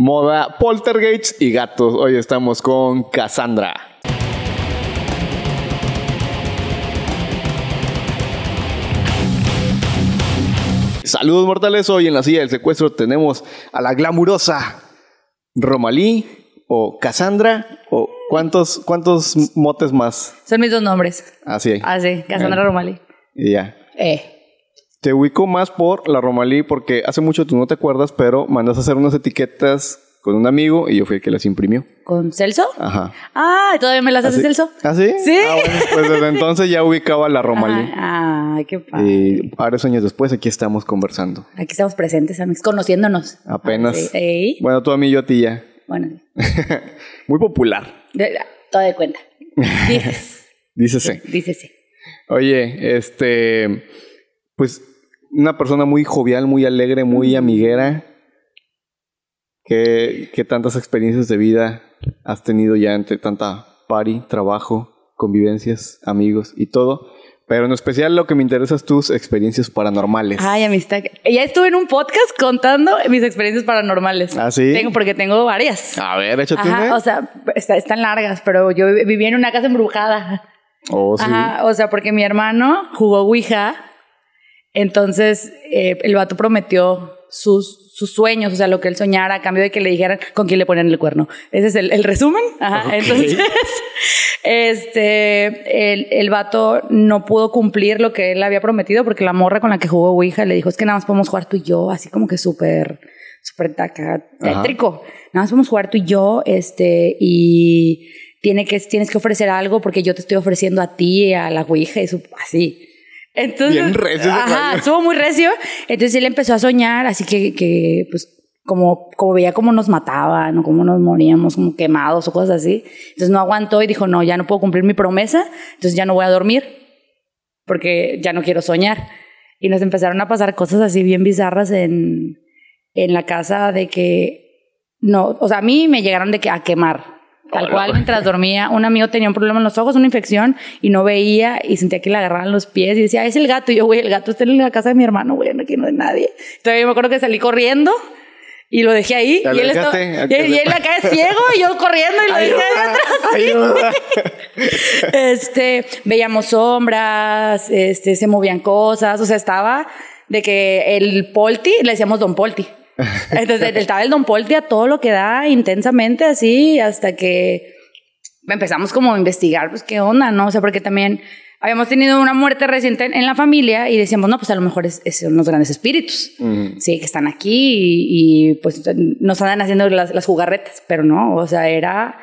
moda, poltergeists y gatos. Hoy estamos con Cassandra. Saludos mortales, hoy en la silla del secuestro tenemos a la glamurosa Romalí o Cassandra o cuántos, cuántos motes más. Son mis dos nombres. Así. Ah, sí, Cassandra Romalí. Y ya. Eh. Te ubico más por la Romalí porque hace mucho tú no te acuerdas, pero mandas a hacer unas etiquetas con un amigo y yo fui el que las imprimió. ¿Con Celso? Ajá. Ah, ¿todavía me las hace ¿Así? Celso? ¿Ah, sí? Sí. Ah, bueno, pues desde entonces ya ubicaba la Romalí. Ah, Ay, qué padre. Y varios años después aquí estamos conversando. Aquí estamos presentes, amigos, conociéndonos. Apenas. Ah, sí. Bueno, tú a mí, yo a ti ya. Bueno, Muy popular, de- todo de cuenta. Dices. dícese. Dícese. Oye, este, pues una persona muy jovial, muy alegre, muy amiguera. ¿Qué, qué tantas experiencias de vida has tenido ya entre tanta party, trabajo, convivencias, amigos y todo? Pero en especial lo que me interesa es tus experiencias paranormales. Ay, amistad. Ya estuve en un podcast contando mis experiencias paranormales. ¿Ah, sí? Tengo, porque tengo varias. A ver, échate Ajá, una. o sea, está- están largas, pero yo vivía en una casa embrujada. Oh, sí. Ajá, o sea, porque mi hermano jugó Ouija, entonces eh, el vato prometió sus, sus sueños, o sea, lo que él soñara a cambio de que le dijeran con quién le ponían el cuerno. Ese es el, el resumen. Ajá, entonces, este, el, el vato no pudo cumplir lo que él había prometido porque la morra con la que jugó Ouija le dijo, es que nada más podemos jugar tú y yo, así como que súper, súper taca- tétrico. Nada más podemos jugar tú y yo, este, y tiene que, tienes que ofrecer algo porque yo te estoy ofreciendo a ti, a la Ouija, y su- así. Entonces, Bien recio ajá, estuvo muy recio. Entonces él empezó a soñar, así que, que pues, como, como veía cómo nos mataban o cómo nos moríamos, como quemados o cosas así. Entonces no aguantó y dijo, no, ya no puedo cumplir mi promesa, entonces ya no voy a dormir porque ya no quiero soñar. Y nos empezaron a pasar cosas así bien bizarras en, en la casa de que, no, o sea, a mí me llegaron de que a quemar. Tal Hola. cual, mientras dormía, un amigo tenía un problema en los ojos, una infección, y no veía, y sentía que le agarraban los pies, y decía, "Ah, es el gato. Y yo, güey, el gato está en la casa de mi hermano, güey, aquí no hay nadie. Entonces yo me acuerdo que salí corriendo, y lo dejé ahí, y él, estaba, y, y él acá es ciego, y yo corriendo, y lo dejé ahí atrás. Ayuda. Este, veíamos sombras, este, se movían cosas, o sea, estaba de que el Polti, le decíamos Don Polti. Entonces, estaba el Don Polti a todo lo que da intensamente así, hasta que empezamos como a investigar, pues, qué onda, ¿no? O sea, porque también habíamos tenido una muerte reciente en, en la familia y decíamos, no, pues a lo mejor es, es- son los grandes espíritus. Sí, que están aquí y, y, pues nos andan haciendo las, las jugarretas, pero no, o sea, era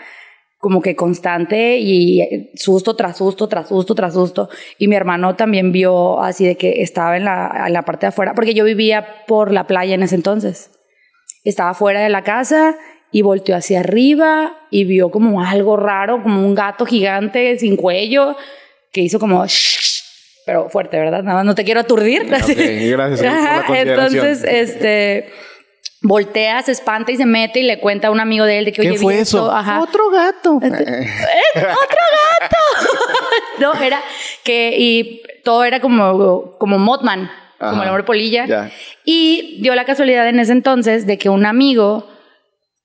como que constante y eh, susto tras susto, tras susto, tras susto. Y mi hermano también vio así de que estaba en la, en la parte de afuera, porque yo vivía por la playa en ese entonces. Estaba fuera de la casa y volteó hacia arriba y vio como algo raro, como un gato gigante sin cuello, que hizo como... Pero fuerte, ¿verdad? Nada más no te quiero aturdir. Ok, gracias por la. Entonces, este voltea, se espanta y se mete y le cuenta a un amigo de él de que ¿Qué oye, fue vi eso? esto". Ajá. Otro gato. No, era que y todo era como como Mothman, como el hombre polilla. ya. Y dio la casualidad en ese entonces de que un amigo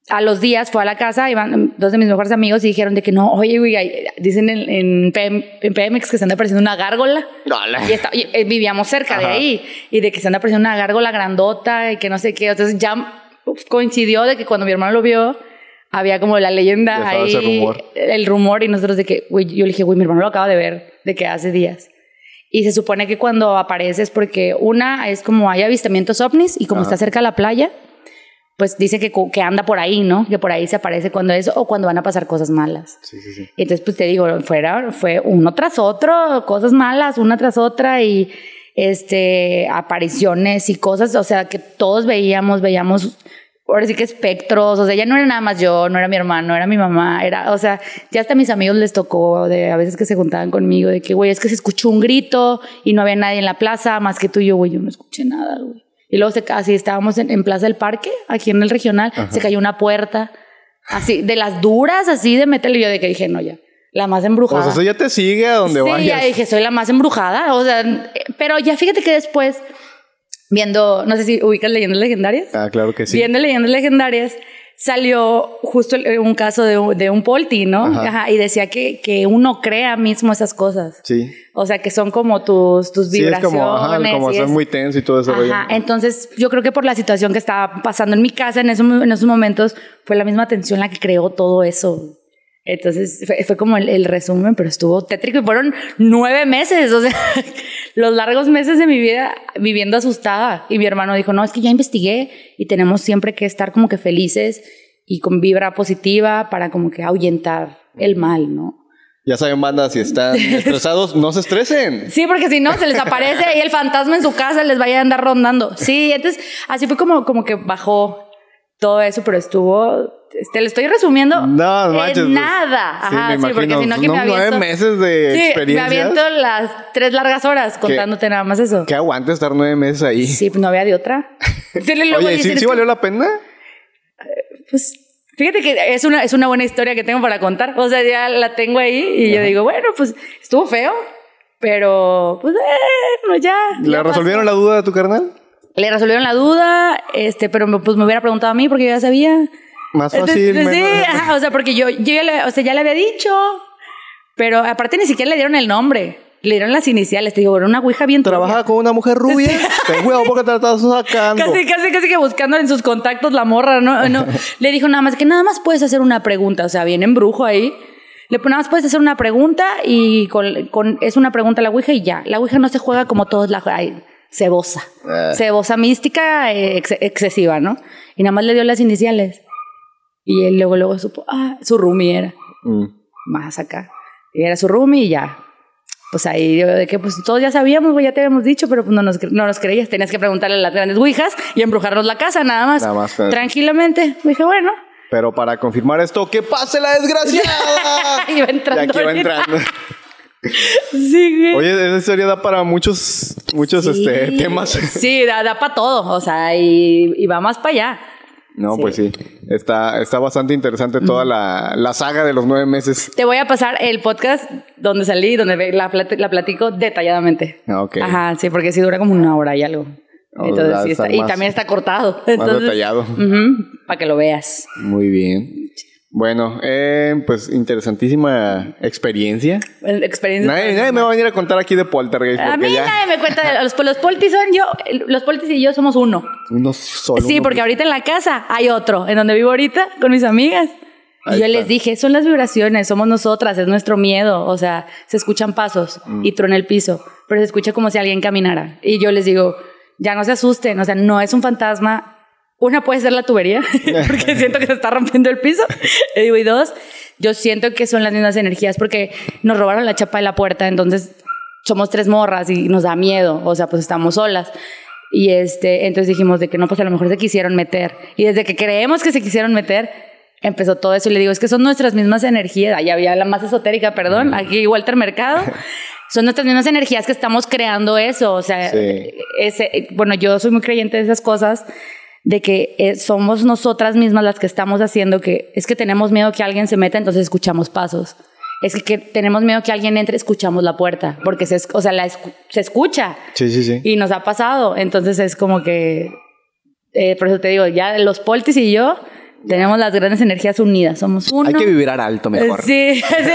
a los días fue a la casa, iban dos de mis mejores amigos y dijeron de que no, oye, güey, dicen en, en, PM en PMX que se anda apareciendo una gárgola. Dale. Y, está- y, eh, vivíamos cerca de ahí y de que se anda apareciendo una gárgola grandota y que no sé qué. Entonces ya coincidió de que cuando mi hermano lo vio, había como la leyenda ahí, rumor. el rumor y nosotros de que, güey, yo le dije, güey, mi hermano lo acaba de ver, de que hace días. Y se supone que cuando aparece es porque una es como hay avistamientos ovnis y como Ajá. está cerca de la playa, pues dice que, que anda por ahí, ¿no? Que por ahí se aparece cuando es o cuando van a pasar cosas malas. Sí, sí, sí. Entonces, pues te digo, fuera, fue uno tras otro, cosas malas, una tras otra y este apariciones y cosas, o sea, que todos veíamos, veíamos ahora sí que espectros, o sea, ya no era nada más yo, no era mi hermano, era mi mamá, era, o sea, ya hasta a mis amigos les tocó de a veces que se juntaban conmigo de que, güey, es que se escuchó un grito y no había nadie en la plaza más que tú y yo, güey, yo no escuché nada, güey. Y luego se, así estábamos en, en Plaza del Parque, aquí en el regional, se cayó una puerta, así, de las duras, así de metal, y yo de que dije, no, ya, la más embrujada. Pues eso ya te sigue a donde sí, vayas. ya dije, soy la más embrujada. O sea, pero ya fíjate que después, viendo, no sé si ubicas leyendas legendarias. Ah, claro que sí. Viendo leyendas legendarias, salió justo el- un caso de un, de un polti, ¿no? Ajá. Ajá, y decía que, que uno crea mismo esas cosas. Sí. O sea, que son como tus, tus Sí, es vibraciones. como, ajá, como es- muy tenso y todo rollo. Ajá, entonces yo creo que por la situación que estaba pasando en mi casa en esos, en esos momentos fue la misma tensión la que creó todo eso. Entonces fue, fue como el, el resumen, pero estuvo tétrico y fueron nueve meses, o sea, los largos meses de mi vida viviendo asustada. Y mi hermano dijo, no, es que ya investigué y tenemos siempre que estar como que felices y con vibra positiva para como que ahuyentar el mal, ¿no? Ya saben, banda, si están estresados, no se estresen. Sí, porque si no, se les aparece ahí el fantasma en su casa, les vaya a andar rondando. Sí, entonces así fue como, como que bajó todo eso, pero estuvo. Te lo estoy resumiendo. No, en manches, pues, nada. sí, Ajá, me sí, porque si no, aquí me nueve aviento. meses de sí, me experiencia. aviento las tres largas horas contándote nada más eso. ¿Qué aguanta estar nueve meses ahí? Sí, pues no había de otra. Oye, ¿y dicen, ¿sí, sí que- valió la pena? Pues fíjate que es una, es una buena historia que tengo para contar. O sea, ya la tengo ahí y yo digo, bueno, pues estuvo feo, pero pues bueno, ya. ¿Le ya resolvieron la duda a tu carnal? Le resolvieron la duda, este, pero me- pues me hubiera preguntado a mí porque yo ya sabía. Más Entonces, fácil. sí, ajá, o sea, porque yo, yo ya, le, o sea, ya le había dicho, pero aparte ni siquiera le dieron el nombre, le dieron las iniciales. Te digo, era una ouija bien turbia. Trabaja con una mujer rubia. Ten cuidado porque te estás sacando. Casi, casi, casi que buscando en sus contactos la morra, ¿no? no. Le dijo nada más que nada más puedes hacer una pregunta, o sea, viene en brujo ahí. Le nada más puedes hacer una pregunta y con, con- es una pregunta a la ouija y ya. La ouija no se juega como todos la ay, cebosa. Ah. Cebosa mística eh, ex- excesiva, ¿no? Y nada más le dio las iniciales. Y él luego, luego supo, ah, su roomie era. Mm. Más acá. Y era su roomie y ya. Pues ahí, yo de que pues todos ya sabíamos, güey, ya te habíamos dicho, pero pues no nos, no nos creías. Tenías que preguntarle a las grandes ouijas y embrujarnos la casa, nada más. Nada más, Tranquilamente. Dije, bueno. Pero para confirmar esto, ¡que pase la desgraciada! Iba entrando Y aquí va entrando. Sí, güey. Oye, esa historia da para muchos, muchos Sí. este, temas. Sí, da, da para todo. O sea, y, y va más para allá. No, Sí. pues sí. Está, está bastante interesante toda la, la saga de los nueve meses. Te voy a pasar el podcast donde salí, donde la, plat- la platico detalladamente. Ah, ok. Ajá, sí, porque sí dura como una hora y algo. Oh, Entonces, sí está- y también está cortado. Más Entonces, detallado. para que lo veas. Muy bien. Bueno, eh, pues interesantísima experiencia. Experiencia. Nadie, nadie me va a venir a contar aquí de Poltergeist A mí ya nadie me cuenta. de- Los, los poltis son yo. Los poltis y yo somos uno. uno solo. Sí, uno porque que- ahorita en la casa hay otro, en donde vivo ahorita con mis amigas. Ahí Y yo está. les dije, son las vibraciones, somos nosotras, es nuestro miedo. O sea, se escuchan pasos Mm. y truena el piso, pero se escucha como si alguien caminara. Y yo les digo, ya no se asusten, o sea, no es un fantasma. Una puede ser la tubería, porque siento que se está rompiendo el piso. Y dos, yo siento que son las mismas energías, porque nos robaron la chapa de la puerta, entonces somos tres morras y nos da miedo, o sea, pues estamos solas. Y este, entonces dijimos de que no, pues a lo mejor se quisieron meter. Y desde que creemos que se quisieron meter, empezó todo eso. Y le digo, es que son nuestras mismas energías. Ahí había la más esotérica, perdón, aquí Walter Mercado. Son nuestras mismas energías que estamos creando eso. O sea, Sí. ese, bueno, yo soy muy creyente de esas cosas, de que eh, somos nosotras mismas las que estamos haciendo que es que tenemos miedo que alguien se meta, entonces escuchamos pasos. Es que, que tenemos miedo que alguien entre, escuchamos la puerta, porque se, o sea, la escu- se escucha. Sí, sí, sí. Y nos ha pasado. Entonces es como que. eh, por eso te digo, ya los poltis y yo tenemos las grandes energías unidas. Somos uno. Hay que vibrar alto mejor. Sí, sí,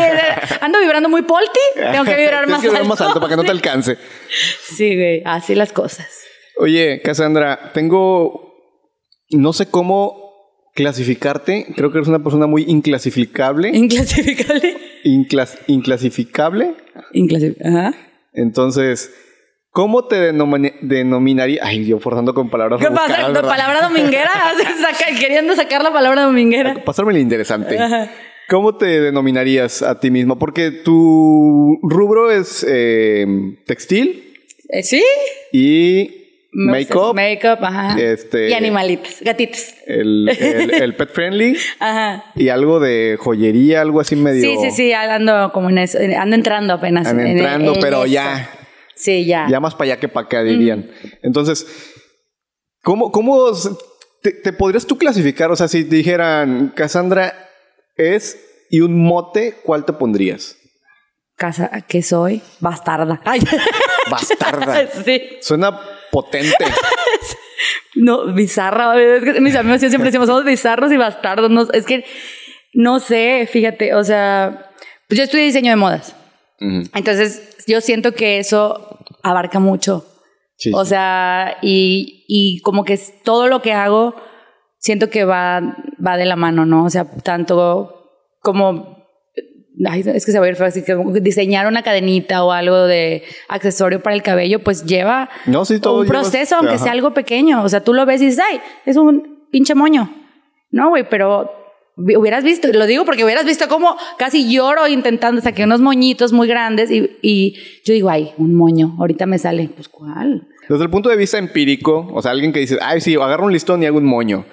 ando vibrando muy polti. Tengo que vibrar más que alto. más alto para que no te alcance. Sí, güey, así las cosas. Oye, Cassandra, tengo. No sé cómo clasificarte. Creo que eres una persona muy inclasificable. Inclasificable. Inclas- inclasificable. Inclasificable. Ajá. Entonces, ¿cómo te denomina- denominaría? Ay, yo forzando con palabras ¿Qué pasa? rebuscadas, ¿De ¿verdad? palabra dominguera? Saca- queriendo sacar la palabra dominguera. Pasarme lo interesante. Ajá. ¿Cómo te denominarías a ti misma? Porque tu rubro es eh, textil Eh, ¿Sí? y make-up, Make-up, ajá. Este- Y animalitos, gatitos. el, el- el pet friendly Ajá. y algo de joyería, algo así medio... Sí, sí, sí, ando como en eso, ando entrando apenas. Ando en- entrando, en pero ya. Sí, ya. Ya más para allá que para acá, dirían. Entonces, ¿cómo, cómo te, te podrías tú clasificar? O sea, si te dijeran, Cassandra es y un mote, ¿cuál te pondrías? Casa, ¿qué soy? Bastarda. Ay. Bastarda. sí. Suena potente. no, bizarra. Es que mis amigos siempre decimos, somos bizarros y bastardos. No, es que, no sé, fíjate, o sea, pues yo estudié diseño de modas. Entonces, yo siento que eso abarca mucho. o sea, y, y como que todo lo que hago, siento que va, va de la mano, ¿no? O sea, tanto como es que se va a ir fácil, que diseñar una cadenita o algo de accesorio para el cabello, pues lleva un proceso, aunque sea algo pequeño. O sea, tú lo ves y dices, ay, es un pinche moño. No, güey, pero hubieras visto, lo digo porque hubieras visto cómo casi lloro intentando sacar unos moñitos muy grandes y, y yo digo, ay, un moño, ahorita me sale, pues ¿cuál? Desde el punto de vista empírico, o sea, alguien que dice, ay, sí, agarro un listón y hago un moño,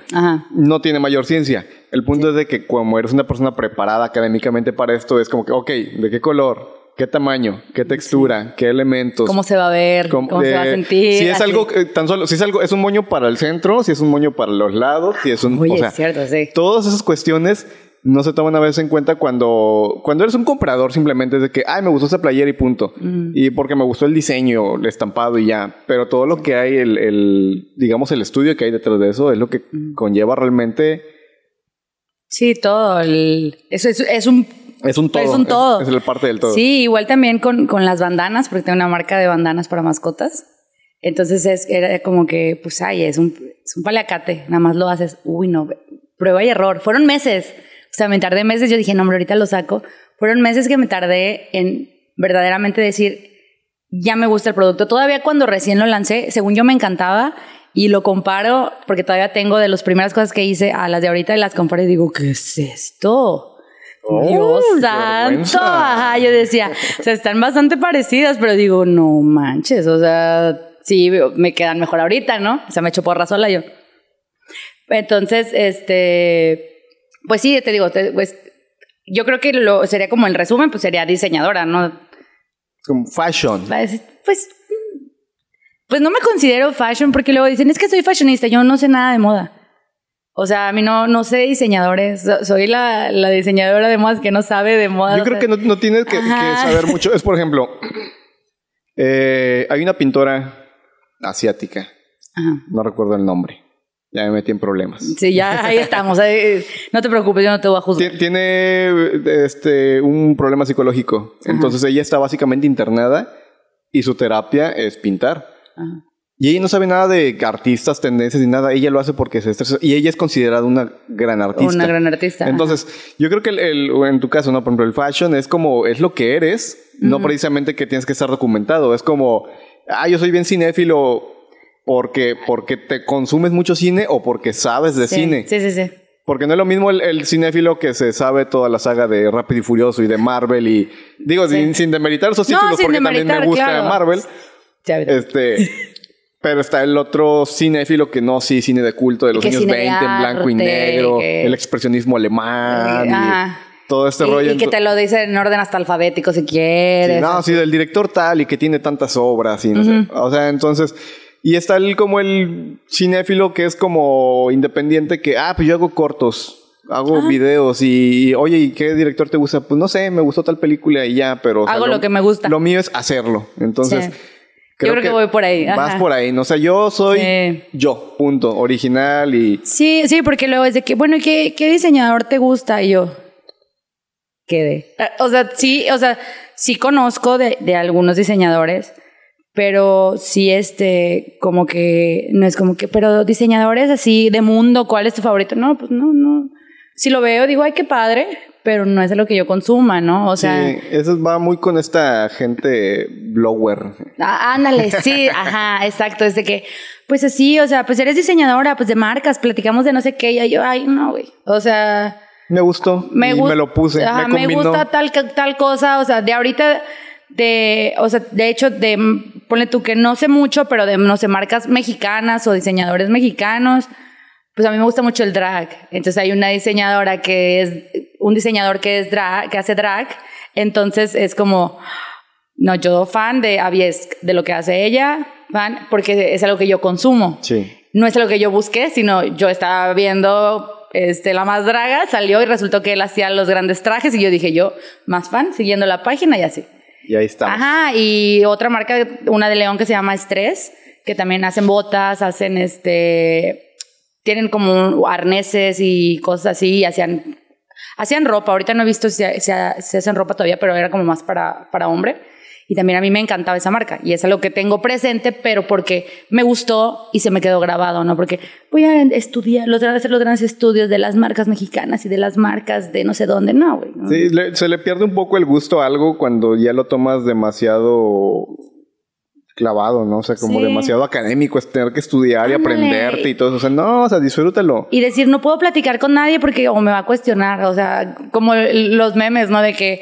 no tiene mayor ciencia. El punto es de que como eres una persona preparada académicamente para esto, es como que, ok, ¿de qué color? ¿Qué tamaño? ¿Qué textura? ¿Qué elementos? ¿Cómo se va a ver? ¿Cómo, se va a sentir? Si es algo, eh, tan solo, si es algo, es un moño para el centro, si es un moño para los lados, si es un... Oye, es cierto, sí. Todas esas cuestiones no se toman a veces en cuenta cuando, cuando eres un comprador simplemente es de que, ay, me gustó esa playera y punto. Y porque me gustó el diseño, el estampado y ya. Pero todo lo que hay, el, el digamos, el estudio que hay detrás de eso es lo que conlleva realmente. Sí, todo. El, eso es, es un es un todo. Es un todo. Es, la parte del todo. Sí, igual también con, con, las bandanas, porque tengo una marca de bandanas para mascotas. Entonces es, era como que, pues, ay, es un, es un paliacate. Nada más lo haces, uy, no, prueba y error. Fueron meses. O sea, me tardé meses, yo dije, no, hombre, ahorita lo saco. Fueron meses que me tardé en verdaderamente decir, ya me gusta el producto. Todavía cuando recién lo lancé, según yo me encantaba y lo comparo, porque todavía tengo de las primeras cosas que hice a las de ahorita y las comparo y digo, ¿qué es esto? Dios santo. Ajá, yo decía, o sea, están bastante parecidas, pero digo, no manches, o sea, sí, me quedan mejor ahorita, ¿no? O sea, me echo porra sola yo. Entonces, este, pues sí, te digo, pues yo creo que lo sería como el resumen, pues sería diseñadora, ¿no? Como fashion. Pues, pues no me considero fashion porque luego dicen, es que soy fashionista, yo no sé nada de moda. O sea, a mí no, no sé diseñadores, soy la, la diseñadora de modas que no sabe de moda. Yo creo que no, no tienes que, saber mucho. Es, por ejemplo, eh, hay una pintora asiática, no recuerdo el nombre, ya me metí en problemas. Sí, ya ahí estamos. no te preocupes, yo no te voy a juzgar. Tiene este, un problema psicológico. Entonces ella está básicamente internada y su terapia es pintar. Y ella no sabe nada de artistas, tendencias ni nada. Ella lo hace porque se estresa. Y ella es considerada una gran artista. Una gran artista. Entonces, yo creo que el, en tu caso, ¿no? Por ejemplo, el fashion es como, es lo que eres, no precisamente que tienes que estar documentado. Es como, ah, yo soy bien cinéfilo porque, porque te consumes mucho cine o porque sabes de cine. Sí, sí, sí. Porque no es lo mismo el, cinéfilo que se sabe toda la saga de Rápido y Furioso y de Marvel y digo sin, demeritar esos títulos porque también me gusta Marvel. este, pero está el otro cinéfilo que no, sí, cine de culto de los años 20 en blanco y negro, el expresionismo alemán. Y todo este rollo. Y que te lo dice en orden hasta alfabético si quieres. no, sí, del director tal y que tiene tantas obras y no sé. O sea, entonces y está el, como el cinéfilo que es como independiente que, ah, pues yo hago cortos, hago ah. videos y, oye, ¿y qué director te gusta? Pues no sé, me gustó tal película y ya, pero... Hago lo, que me gusta. Lo mío es hacerlo. Entonces... Creo yo creo que, voy por ahí. Vas por ahí. O sea, yo soy yo, punto. Original y. Sí, sí, porque luego es de que, bueno, ¿qué, qué diseñador te gusta? Y yo. Quede. O sea, sí, o sea, sí conozco de, de algunos diseñadores pero sí, este, como que, no es como que, pero diseñadores así de mundo, ¿cuál es tu favorito? No, pues no, no. Si lo veo, digo, ay, qué padre, pero no es lo que yo consuma, ¿no? O sea. Sí, eso va muy con esta gente blower. Ah, ándale, sí, ajá, exacto. Es de que, pues así, o sea, pues eres diseñadora, pues de marcas, platicamos de no sé qué, y yo, ay, no, güey. O sea. Me gustó. Me, y me lo puse. Ajá, me, me gusta tal, tal cosa, o sea, de ahorita de, o sea, de hecho, de, ponle tú que no sé mucho, pero de, no sé, marcas mexicanas o diseñadores mexicanos, pues a mí me gusta mucho el drag. Entonces hay una diseñadora que es, un diseñador que es drag, que hace drag, entonces es como, no, yo fan de Avies, de lo que hace ella, fan, porque es algo que yo consumo. Sí. No es algo que yo busqué, sino yo estaba viendo este, la más draga, salió y resultó que él hacía los grandes trajes y yo dije yo, más fan, siguiendo la página y así. Y ahí está. Ajá, y otra marca, una de León que se llama Estrés, que también hacen botas, hacen este, tienen como arneses y cosas así, y hacían, hacían ropa. Ahorita no he visto si, si, si hacen ropa todavía, pero era como más para, para hombre. Y también a mí me encantaba esa marca. Y es algo que tengo presente, pero porque me gustó y se me quedó grabado, ¿no? Porque voy a estudiar, los, hacer los grandes estudios de las marcas mexicanas y de las marcas de no sé dónde. No, güey. ¿no? Sí, le- se le pierde un poco el gusto a algo cuando ya lo tomas demasiado clavado, ¿no? O sea, como Sí. demasiado académico, es tener que estudiar y aprenderte y todo eso. O sea, no, o sea, disfrútalo. Y decir, no puedo platicar con nadie porque o me va a cuestionar. O sea, como los memes, ¿no? De que,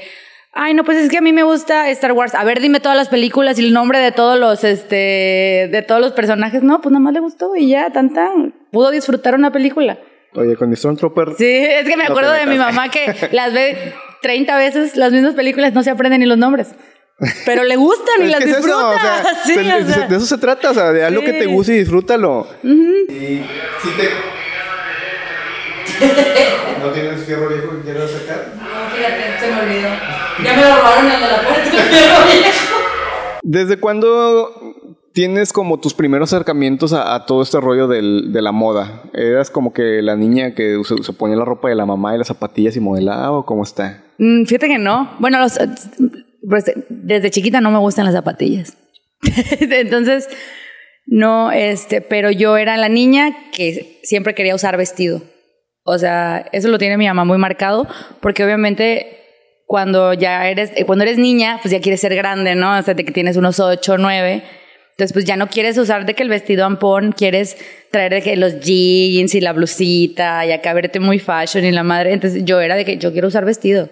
ay, no, pues es que a mí me gusta Star Wars. A ver, dime todas las películas y el nombre de todos los, este, de todos los personajes. No, pues nada más le gustó y ya, tan tan. Pudo disfrutar una película. Oye, con Stormtrooper. Sí, es que me No acuerdo de mi mamá que las ve 30 veces las mismas películas, no se aprenden ni los nombres. Pero le gustan y las es eso, disfruta. o sea, sí, se- o se- sea. de eso se trata, o sea, de algo que te Sí. guste y disfrútalo. Y si te... ¿No tienes fierro viejo que quieras sacar? No, fíjate, se me olvidó. Ya me lo robaron el de la puerta. ¿Desde cuándo tienes como tus primeros acercamientos a, a todo este rollo del- de la moda? ¿Eras como que la niña que se, se ponía la ropa de la mamá y las zapatillas y modelaba o cómo está? Mm, Fíjate que no. Bueno, los- pues, desde chiquita no me gustan las zapatillas. Entonces, no, este, pero yo era la niña que siempre quería usar vestido. O sea, eso lo tiene mi mamá muy marcado, porque obviamente cuando ya eres, eh, cuando eres niña, pues ya quieres ser grande, ¿no? O sea, de que tienes unos 8 o 9. Entonces, pues ya no quieres usar de que el vestido ampón, quieres traer de que los jeans y la blusita y acá verte muy fashion y la madre. Entonces, yo era de que yo quiero usar vestido.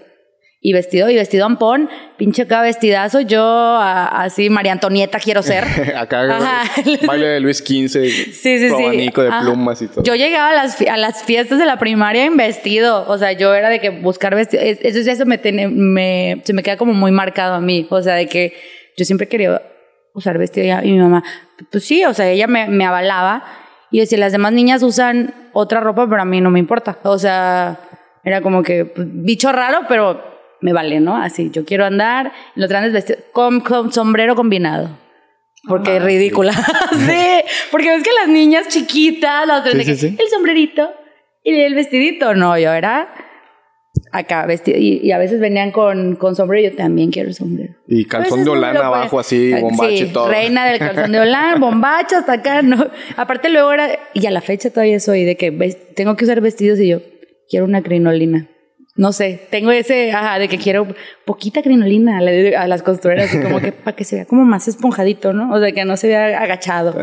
Y vestido, y vestido ampón, pinche acá vestidazo, yo a- así María Antonieta quiero ser. Acá Ajá. baile de Luis XV, Sí, sí, sí. abanico de Ajá. plumas y todo. Yo llegaba a las, a las fiestas de la primaria en vestido. O sea, yo era de que buscar vestido. es- Eso, eso me, tiene- me, se me queda como muy marcado a mí. O sea, de que yo siempre quería usar vestido y, y mi mamá, pues sí, o sea, ella me, me avalaba. Y decía, las demás niñas usan otra ropa, pero a mí no me importa. O sea, era como que pues, bicho raro, pero me vale, ¿no? Así, yo quiero andar en los grandes vestidos con, con sombrero combinado. Porque es ridícula. sí, porque ves que las niñas chiquitas, las Sí, que sí, sí. el sombrerito y el vestidito. No, yo era acá vestido. Y, y a veces venían con, con sombrero yo también quiero el sombrero. Y calzón de pone- abajo así, bombache sí, y todo. reina del calzón de Holanda, bombacha hasta acá. No. Aparte luego era, y a la fecha todavía soy de que tengo que usar vestidos y yo quiero una crinolina. No sé, tengo ese, ajá, de que quiero poquita crinolina a las costureras, así como que para que se vea como más esponjadito, ¿no? O sea, que no se vea agachado.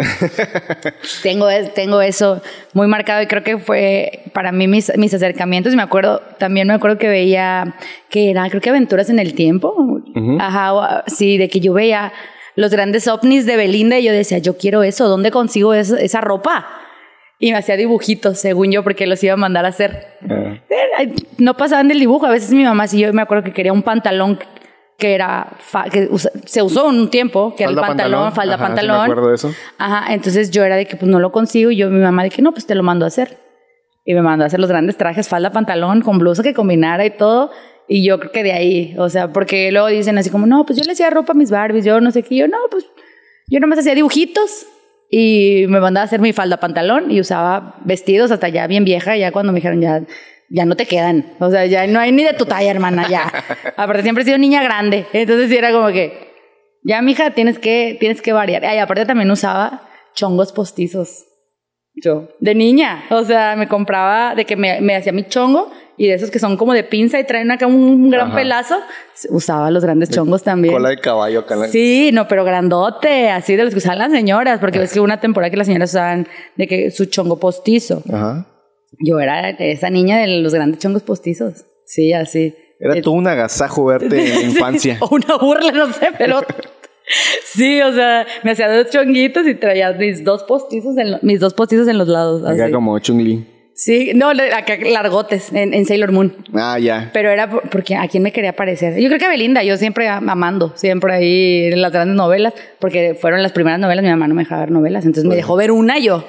tengo, tengo eso muy marcado y creo que fue para mí mis, mis acercamientos. Y me acuerdo, también me acuerdo que veía que era, creo que Aventuras en el Tiempo. Ajá, sí, de que yo veía los grandes ovnis de Belinda y yo decía, yo quiero eso, ¿dónde consigo eso- esa ropa? Y me hacía dibujitos, según yo, porque los iba a mandar a hacer. Ah. Eh, No pasaban del dibujo. A veces mi mamá, si yo me acuerdo que quería un pantalón que era fa- que se usó un tiempo, que era el pantalón, falda Ajá, sí pantalón. me acuerdo de eso. Ajá, entonces yo era de que pues no lo consigo y yo mi mamá de que no, pues te lo mando a hacer. Y me mandó a hacer los grandes trajes, falda, pantalón, con blusa que combinara y todo. Y yo creo que de ahí, o sea, porque luego dicen así como, no, pues yo le hacía ropa a mis Barbies, yo no sé qué, yo no, pues yo nomás hacía dibujitos y me mandaba a hacer mi falda, pantalón y usaba vestidos hasta ya bien vieja, ya cuando me dijeron ya, ya no te quedan, o sea, ya no hay ni de tu talla, hermana, ya. Aparte siempre he sido niña grande, entonces sí era como que, ya mija, tienes que, tienes que variar. Ay, aparte también usaba chongos postizos. Yo, de niña, o sea, me compraba de que me, me hacía mi chongo y de esos que son como de pinza y traen acá un gran Ajá. pelazo, usaba los grandes chongos también. Cola de caballo acá. la- Sí, no, pero grandote, así de los que usaban las señoras, porque ves que hubo una temporada que las señoras usaban de que su chongo postizo. Ajá. Yo era esa niña de los grandes chongos postizos. Sí, así. Era Eh, todo un agasajo verte en infancia. o una burla, no sé, pero sí, o sea, me hacía dos chonguitos y traía mis dos postizos en, lo- mis dos postizos en los lados. Así. como Chung-Li. Sí, no, acá largotes en, en Sailor Moon. Ah, ya. Pero era por- porque a quién me quería parecer. Yo creo que a Belinda, yo siempre am- amando, siempre ahí en las grandes novelas, porque fueron las primeras novelas, mi mamá no me dejaba ver novelas, entonces me dejó ver una y yo,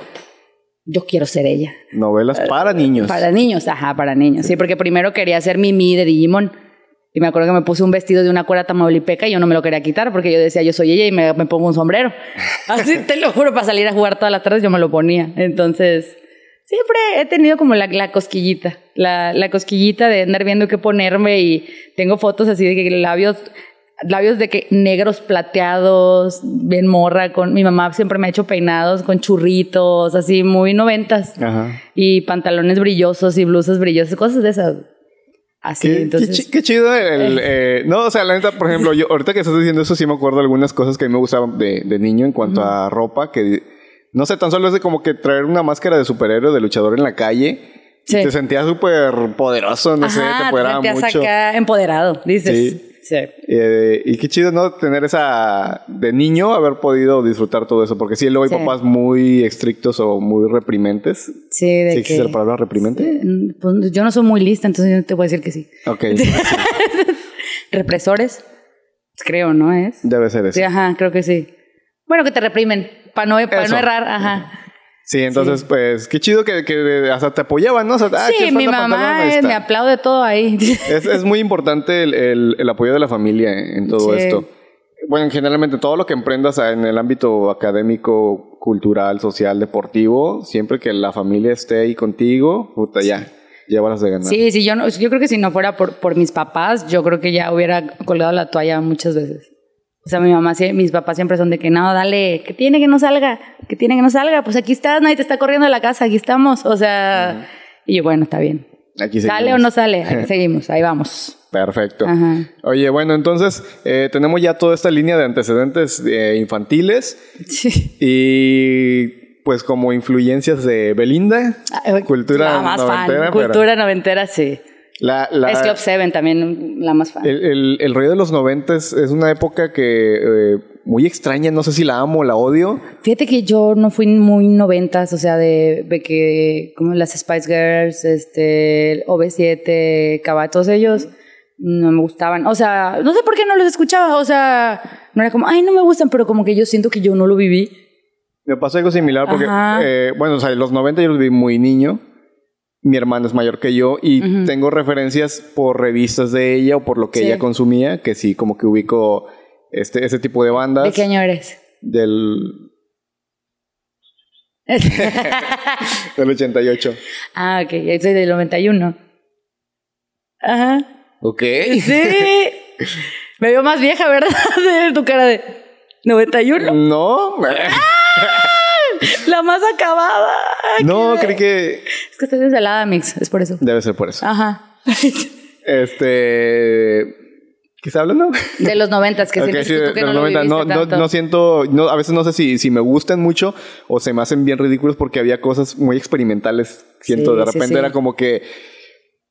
yo quiero ser ella. Novelas para niños. Para niños, ajá, para niños. Sí, porque primero quería ser Mimi de Digimon. Y me acuerdo que me puse un vestido de una cuerda tamaulipeca y yo no me lo quería quitar porque yo decía, yo soy ella y me, me pongo un sombrero. Así te lo juro, para salir a jugar todas las tardes yo me lo ponía. Entonces, siempre he tenido como la, la cosquillita, la, la cosquillita de andar viendo qué ponerme y tengo fotos así de que labios labios de que negros plateados, bien morra, con mi mamá siempre me ha hecho peinados con churritos, así muy noventas. Ajá. Y pantalones brillosos y blusas brillosas, cosas de esas. Así, Qué, qué entonces. qué chido el... eh, no, o sea, la neta, por ejemplo, yo ahorita que estás diciendo eso sí me acuerdo de algunas cosas que a mí me gustaban de, de niño en cuanto a ropa, que no sé, tan solo es de como que traer una máscara de superhéroe, de luchador en la calle. y Sí. te sentías súper poderoso, no sé, te empoderaba te mucho. acá empoderado, dices. Sí. Sí. Eh, y qué chido, ¿no? Tener esa... De niño haber podido disfrutar todo eso. Porque sí, luego hay Sí. papás muy estrictos o muy reprimentes. Sí, de ¿Sí que... existe la palabra reprimente? Pues yo no soy muy lista, entonces yo te voy a decir que sí. Ok. Represores, creo, ¿no es? Debe ser eso. Sí, ajá, creo que sí. Bueno, que te reprimen, para no, Eso. no errar, ajá. Sí, entonces, pues, qué chido que, que hasta te apoyaban, ¿no? O sea, ah, sí, ¿quieres mi mamá Ahí eh, me aplaude todo ahí. Es, es muy importante el, el- el apoyo de la familia en, todo Sí. esto. Bueno, generalmente todo lo que emprendas en el ámbito académico, cultural, social, deportivo, siempre que la familia esté ahí contigo, puta, ya, llévalas de ganar. Sí, sí, yo, no, yo creo que si no fuera por, por mis papás, yo creo que ya hubiera colgado la toalla muchas veces. O sea, mi mamá, mis papás siempre son de que no, dale, que tiene que no salga, que tiene que no salga, pues aquí estás, nadie te está corriendo de la casa, aquí estamos. O sea, y yo, bueno, está bien. Aquí ¿Sale seguimos. o no sale? Aquí seguimos, ahí vamos. Perfecto. Ajá. Oye, bueno, entonces eh, tenemos ya toda esta línea de antecedentes eh, infantiles Sí. y pues como influencias de Belinda, Ay, cultura fan, noventera, pero- cultura noventera, sí. La, la- Es Club Seven también, la más fan. el, el, el rollo de los noventas es una época que eh, muy extraña, no sé si la amo o la odio. Fíjate que yo no fui muy noventas, o sea, de, de que como las Spice Girls, este, OV7, Cava, todos ellos no me gustaban. O sea, no sé por qué no los escuchaba, o sea, no era como, ay, no me gustan, pero como que yo siento que yo no lo viví. Me pasó algo similar porque, eh, bueno, o sea, los 90 yo los vi muy niño. Mi hermana es mayor que yo y tengo referencias por revistas de ella o por lo que Sí. ella consumía, que sí, como que ubico este, ese tipo de bandas. ¿De qué año eres? Del, del 88. ah, ok, yo soy del 91. Ajá. Ok. Sí. Me veo más vieja, ¿verdad? De tu cara de 91. No. La más acabada. No, creí que Es que estás desvelada, Mix, es por eso. debe ser por eso. Ajá. Este. ¿Qué está hablando? De los noventas, que Ok, sientes sí, de- que de no los lo 90. No, no, siento, no, a veces no sé si, si me gustan mucho o se me hacen bien ridículos porque había cosas muy experimentales. Siento, Sí, de sí, repente sí. era como que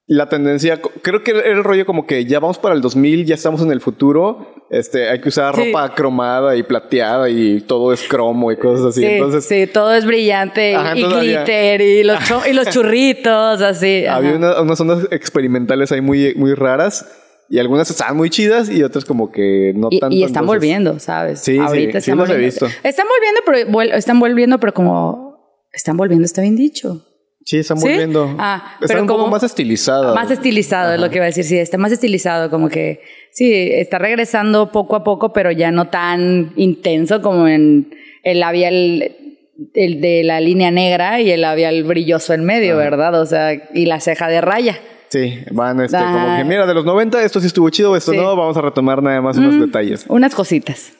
la tendencia, creo que era el rollo como que ya vamos para el 2000, ya estamos en el futuro, este, hay que usar Sí. ropa cromada y plateada y todo es cromo y cosas así. Sí, Entonces, sí, todo es brillante y- Ajá, y, entonces había- glitter y los, y los churritos, así. había una- unas ondas experimentales ahí muy, muy raras y algunas estaban muy chidas y otras como que no y, tanto. y están entonces- volviendo, ¿sabes? Sí, sí, Ahorita sí están he visto. Están volviendo, pero están volviendo, pero como están volviendo, está bien dicho. Sí, están ¿Sí? volviendo. Ah, están pero un poco como- más estilizadas. Más estilizado es lo que iba a decir, sí, está más estilizado, como que sí, está regresando poco a poco, pero ya no tan intenso como en el labial el de la línea negra y el labial brilloso en medio, ¿verdad? O sea, y la ceja de raya. Sí, van este, como que mira, de los 90 esto sí estuvo chido, esto Sí. no, vamos a retomar nada más unos detalles. Unas cositas.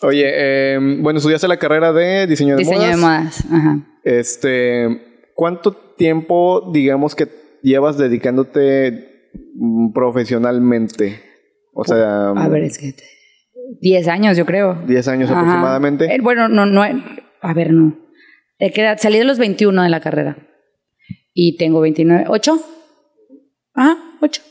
Oye, eh, bueno, estudiaste la carrera de diseño de Diseño modas. de modas. Ajá. Este, ¿cuánto tiempo, digamos, que llevas dedicándote mm, profesionalmente? O sea, A ver, es que... 10 años, yo creo. 10 años Ajá. aproximadamente. Eh, bueno, no, no. A ver, no. ¿De qué edad? Salí de los 21 de la carrera. Y tengo 29. ¿8? Ajá, 8.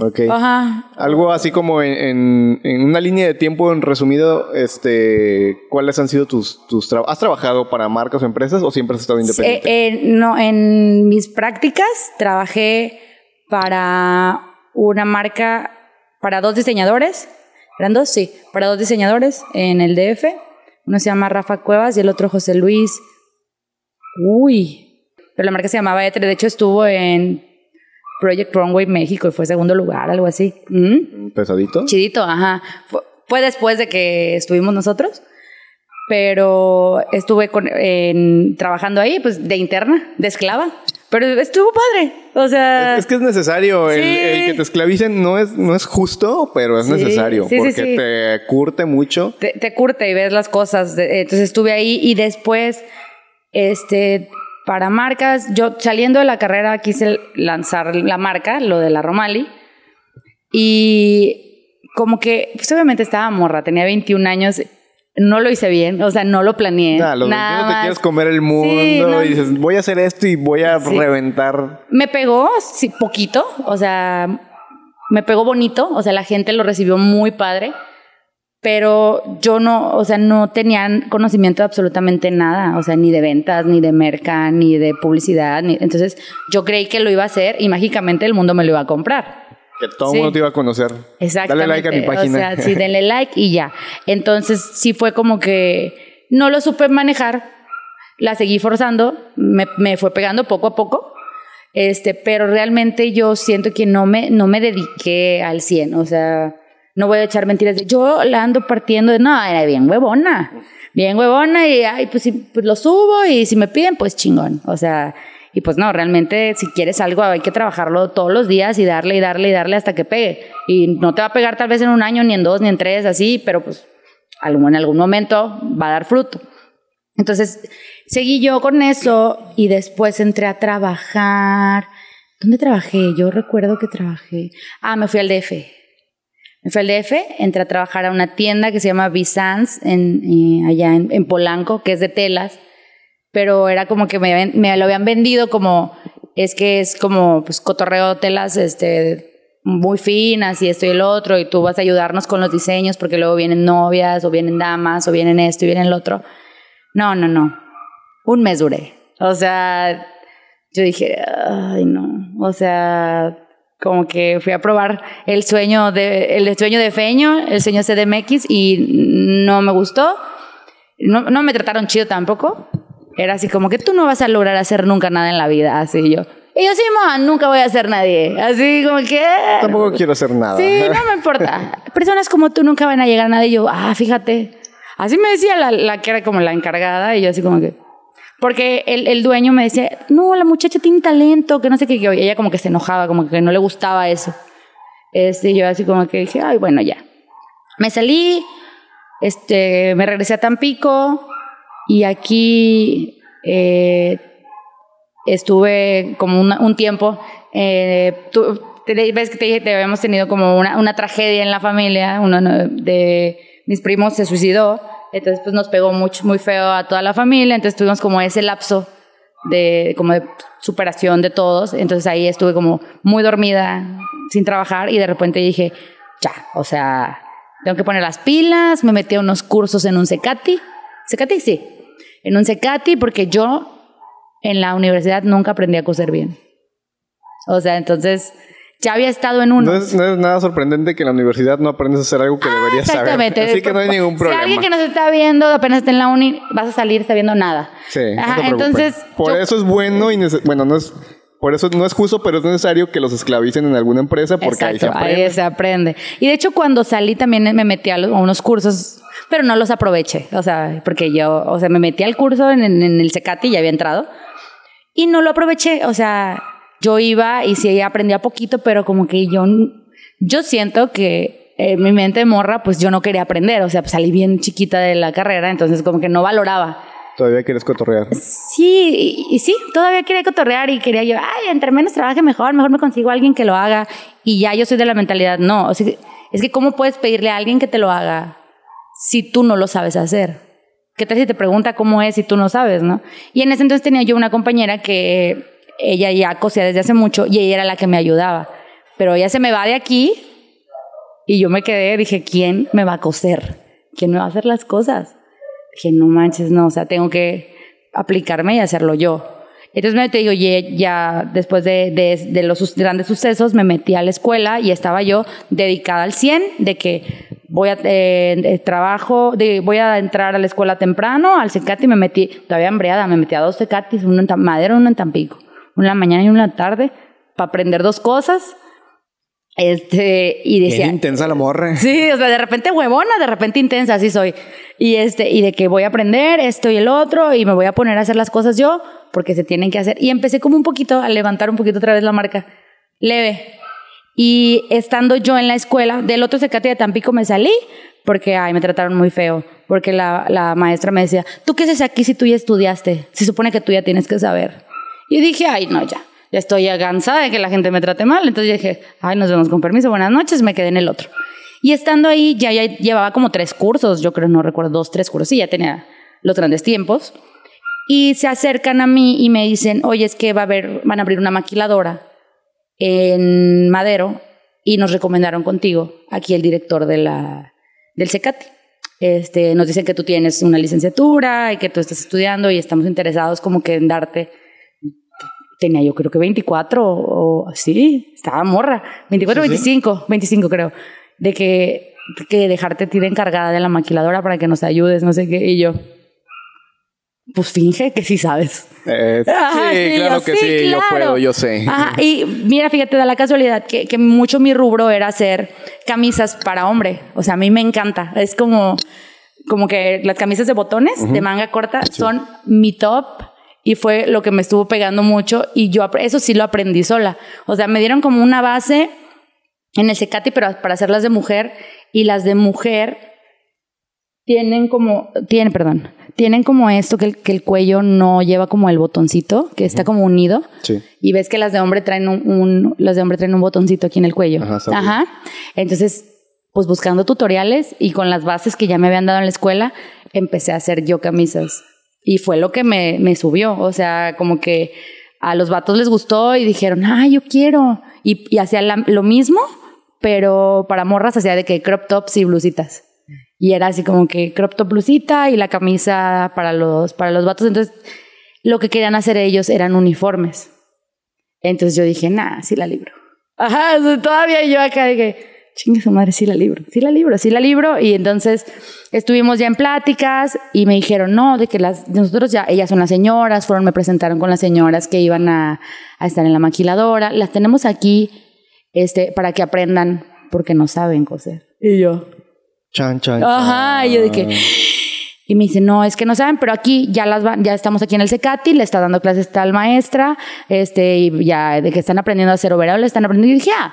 Ok. Ajá. Algo así como en, en- en una línea de tiempo, en resumido, este, ¿cuáles han sido tus, tus trabajos? ¿Has trabajado para marcas o empresas o siempre has estado independiente? Eh, eh, no, en mis prácticas trabajé para una marca, para dos diseñadores. ¿Eran dos? Sí, para dos diseñadores en el DF. Uno se llama Rafa Cuevas y el otro José Luis. Uy. Pero la marca se llamaba Etre. De hecho, estuvo en Project Runway México y fue segundo lugar, algo así. ¿Mm? ¿Pesadito? Chidito, ajá. Fue, fue después de que estuvimos nosotros, pero estuve con, en- trabajando ahí, pues de interna, de esclava. Pero estuvo padre. O sea, Es, es que es necesario. El, Sí. el que te esclavicen no es, no es justo, pero es Sí, necesario. sí, porque te curte mucho. te, te curte y ves las cosas. Entonces estuve ahí y después, este, para marcas, yo saliendo de la carrera quise lanzar la marca, lo de la Romali. Y como que, pues obviamente estaba morra, tenía 21 años. No lo hice bien, o sea, no lo planeé. Nada, los nada 21 te quieres comer el mundo Sí, no. y dices, voy a hacer esto y voy a Sí. reventar. Me pegó, sí, poquito, o sea, me pegó bonito, o sea, la gente lo recibió muy padre, pero yo no, o sea, no tenía conocimiento de absolutamente nada, o sea, ni de ventas, ni de merca, ni de publicidad, ni, entonces yo creí que lo iba a hacer y mágicamente el mundo me lo iba a comprar. Que todo el Sí. mundo te iba a conocer. Exactamente. Dale like a mi página. O sea, sí, denle like y ya. Entonces, sí fue como que no lo supe manejar, la seguí forzando, me, me fue pegando poco a poco, este, pero realmente yo siento que no me, no me dediqué al 100, o sea, no voy a echar mentiras de yo la ando partiendo de, no, bien huevona, bien huevona y, ay, pues, pues lo subo y si me piden, pues chingón, o sea, y pues no, realmente si quieres algo hay que trabajarlo todos los días y darle y darle y darle hasta que pegue. Y no te va a pegar tal vez en un año, ni en dos, ni en tres, así, pero pues en algún momento va a dar fruto. Entonces, seguí yo con eso y después entré a trabajar. ¿Dónde trabajé? Yo recuerdo que trabajé. Ah, me fui al DF. Fui al DF, entré a trabajar a una tienda que se llama Bizance, en, eh, allá en, Polanco, que es de telas, pero era como que me lo habían vendido como, es que es como, pues, cotorreo telas, este, muy finas y esto y el otro, y tú vas a ayudarnos con los diseños porque luego vienen novias, o vienen damas, o vienen esto y vienen el otro. No, no, no. Un mes duré. O sea, yo dije, ay, no. O sea, como que fui a probar el sueño de, el sueño de Feño, el sueño CDMX, y no me gustó. No, no me trataron chido tampoco. Era así como que tú no vas a lograr hacer nunca nada en la vida, así yo. Y yo, sí, ma, nunca voy a ser nadie. Así como que... Tampoco quiero hacer nada. Sí, no me importa. Personas como tú nunca van a llegar a nada. Y yo, ah, fíjate. Así me decía la, la que era como la encargada. Y yo así como que... Porque el, el dueño me decía, no, la muchacha tiene talento, que no sé qué. Y ella como que se enojaba, como que no le gustaba eso. Este, y yo así como que dije, ay, bueno, ya. Me salí, este, me regresé a Tampico. Y aquí eh, estuve como un tiempo. Eh, te- ves que te dije que habíamos tenido como una, una tragedia en la familia. Uno no- de mis primos se suicidó. Entonces, pues nos pegó mucho, muy feo a toda la familia. Entonces, tuvimos como ese lapso de, como de superación de todos. Entonces, ahí estuve como muy dormida, sin trabajar. Y de repente dije, ya, o sea, tengo que poner las pilas. Me metí a unos cursos en un Secati. Secati, sí. En un Secati, porque yo en la universidad nunca aprendí a coser bien. O sea, entonces ya había estado en uno. No es, no es nada sorprendente que en la universidad no aprendes a hacer algo que deberías saber. Exactamente. Así que no hay ningún problema. Si alguien que nos está viendo apenas está en la uni, vas a salir sabiendo nada. Sí, Ajá, entonces, Por yo- eso es bueno y bueno, no es por eso no es justo, pero es necesario que los esclavicen en alguna empresa porque ahí se Exacto, aprende. ahí se aprende. Y de hecho, cuando salí también me metí a, los- a unos cursos, pero no los aproveché. O sea, porque yo, o sea, me metí al curso en, en- en el Secati, ya había entrado, y no lo aproveché. O sea, yo iba y sí aprendía poquito, pero como que yo, yo siento que en mi mente de morra, pues yo no quería aprender. O sea, pues salí bien chiquita de la carrera, entonces como que no valoraba. Todavía quieres cotorrear. Sí, y, y sí, todavía quería cotorrear y quería yo, ay, entre menos trabaje mejor, mejor me consigo a alguien que lo haga. Y ya yo soy de la mentalidad, no, o sea, es que ¿cómo puedes pedirle a alguien que te lo haga si tú no lo sabes hacer? ¿Qué tal si te pregunta cómo es si tú no sabes, no? Y en ese entonces tenía yo una compañera que ella ya cosía desde hace mucho y ella era la que me ayudaba. Pero ella se me va de aquí y yo me quedé, dije, ¿quién me va a coser? ¿Quién me va a hacer las cosas? Dije, no manches, no, o sea, tengo que aplicarme y hacerlo yo. Entonces me te digo, ya, después de, de, los grandes sucesos me metí a la escuela y estaba yo dedicada al 100 de que voy a eh, trabajo, de, voy a entrar a la escuela temprano, al Cecati me metí, todavía hambriada, me metí a dos Cecatis, uno en Madero, uno en Tampico, en la mañana y en la tarde, aprender dos cosas. Este, y decía. Intensa la morra. Sí, o sea, de repente huevona, de repente intensa, así soy. Y este, y de que voy a aprender esto y el otro, y me voy a poner a hacer las cosas yo, porque se tienen que hacer. Y empecé como un poquito a levantar un poquito otra vez la marca. Leve. Y estando yo en la escuela, del otro secate de Tampico me salí, porque ay, me trataron muy feo. Porque la, la maestra me decía, ¿tú qué haces aquí si tú ya estudiaste? Se supone que tú ya tienes que saber. Y dije, ay, no, ya ya estoy cansada de que la gente me trate mal. Entonces dije, ay, nos vemos con permiso, buenas noches, me quedé en el otro. Y estando ahí, ya, ya llevaba como tres cursos, yo creo, no recuerdo, dos, tres cursos, y ya tenía los grandes tiempos. Y se acercan a mí y me dicen, oye, es que va a haber, van a abrir una maquiladora en Madero y nos recomendaron contigo, aquí el director de la, del CECATI. Este, nos dicen que tú tienes una licenciatura y que tú estás estudiando y estamos interesados como que en darte tenía yo creo que 24 o, sí, estaba morra, 24, 25, 25 creo, de que, que dejarte tirar encargada de la maquiladora para que nos ayudes, no sé qué, y yo, pues finge que sí sabes. Eh, sí, claro que sí, yo puedo, yo sé. Ajá, y mira, fíjate, da la casualidad que, que, mucho mi rubro era hacer camisas para hombre. O sea, a mí me encanta. Es como, como que las camisas de botones, de manga corta, son mi top y fue lo que me estuvo pegando mucho y yo eso sí lo aprendí sola. O sea, me dieron como una base en el Secati, pero para hacerlas de mujer y las de mujer tienen como, tienen, perdón, tienen como esto que el, que el cuello no lleva como el botoncito, que está como unido. Sí. Y ves que las de hombre traen un, las de hombre traen un botoncito aquí en el cuello. Ajá, Ajá. Entonces, pues buscando tutoriales y con las bases que ya me habían dado en la escuela, empecé a hacer yo camisas. Y fue lo que me, me subió. O sea, como que a los vatos les gustó y dijeron, ah, yo quiero. Y, hacía lo mismo, pero para morras hacía de que crop tops y blusitas. Y era así como que crop top blusita y la camisa para los, para los vatos. Entonces, lo que querían hacer ellos eran uniformes. Entonces yo dije, nah, sí la libro. Ajá, todavía yo acá dije, chingue su madre, sí la libro, sí la libro, sí la libro. Y entonces estuvimos ya en pláticas y me dijeron, no, de que las, nosotros ya, ellas son las señoras, fueron, me presentaron con las señoras que iban a, a estar en la maquiladora, las tenemos aquí este, para que aprendan porque no saben coser. Y yo. Chan, chan. Ajá, y yo de que... Y me dice, no, es que no saben, pero aquí ya las van, ya estamos aquí en el Secati, le está dando clases tal maestra, este, y ya de que están aprendiendo a hacer overall, le están aprendiendo. Y dije, ah,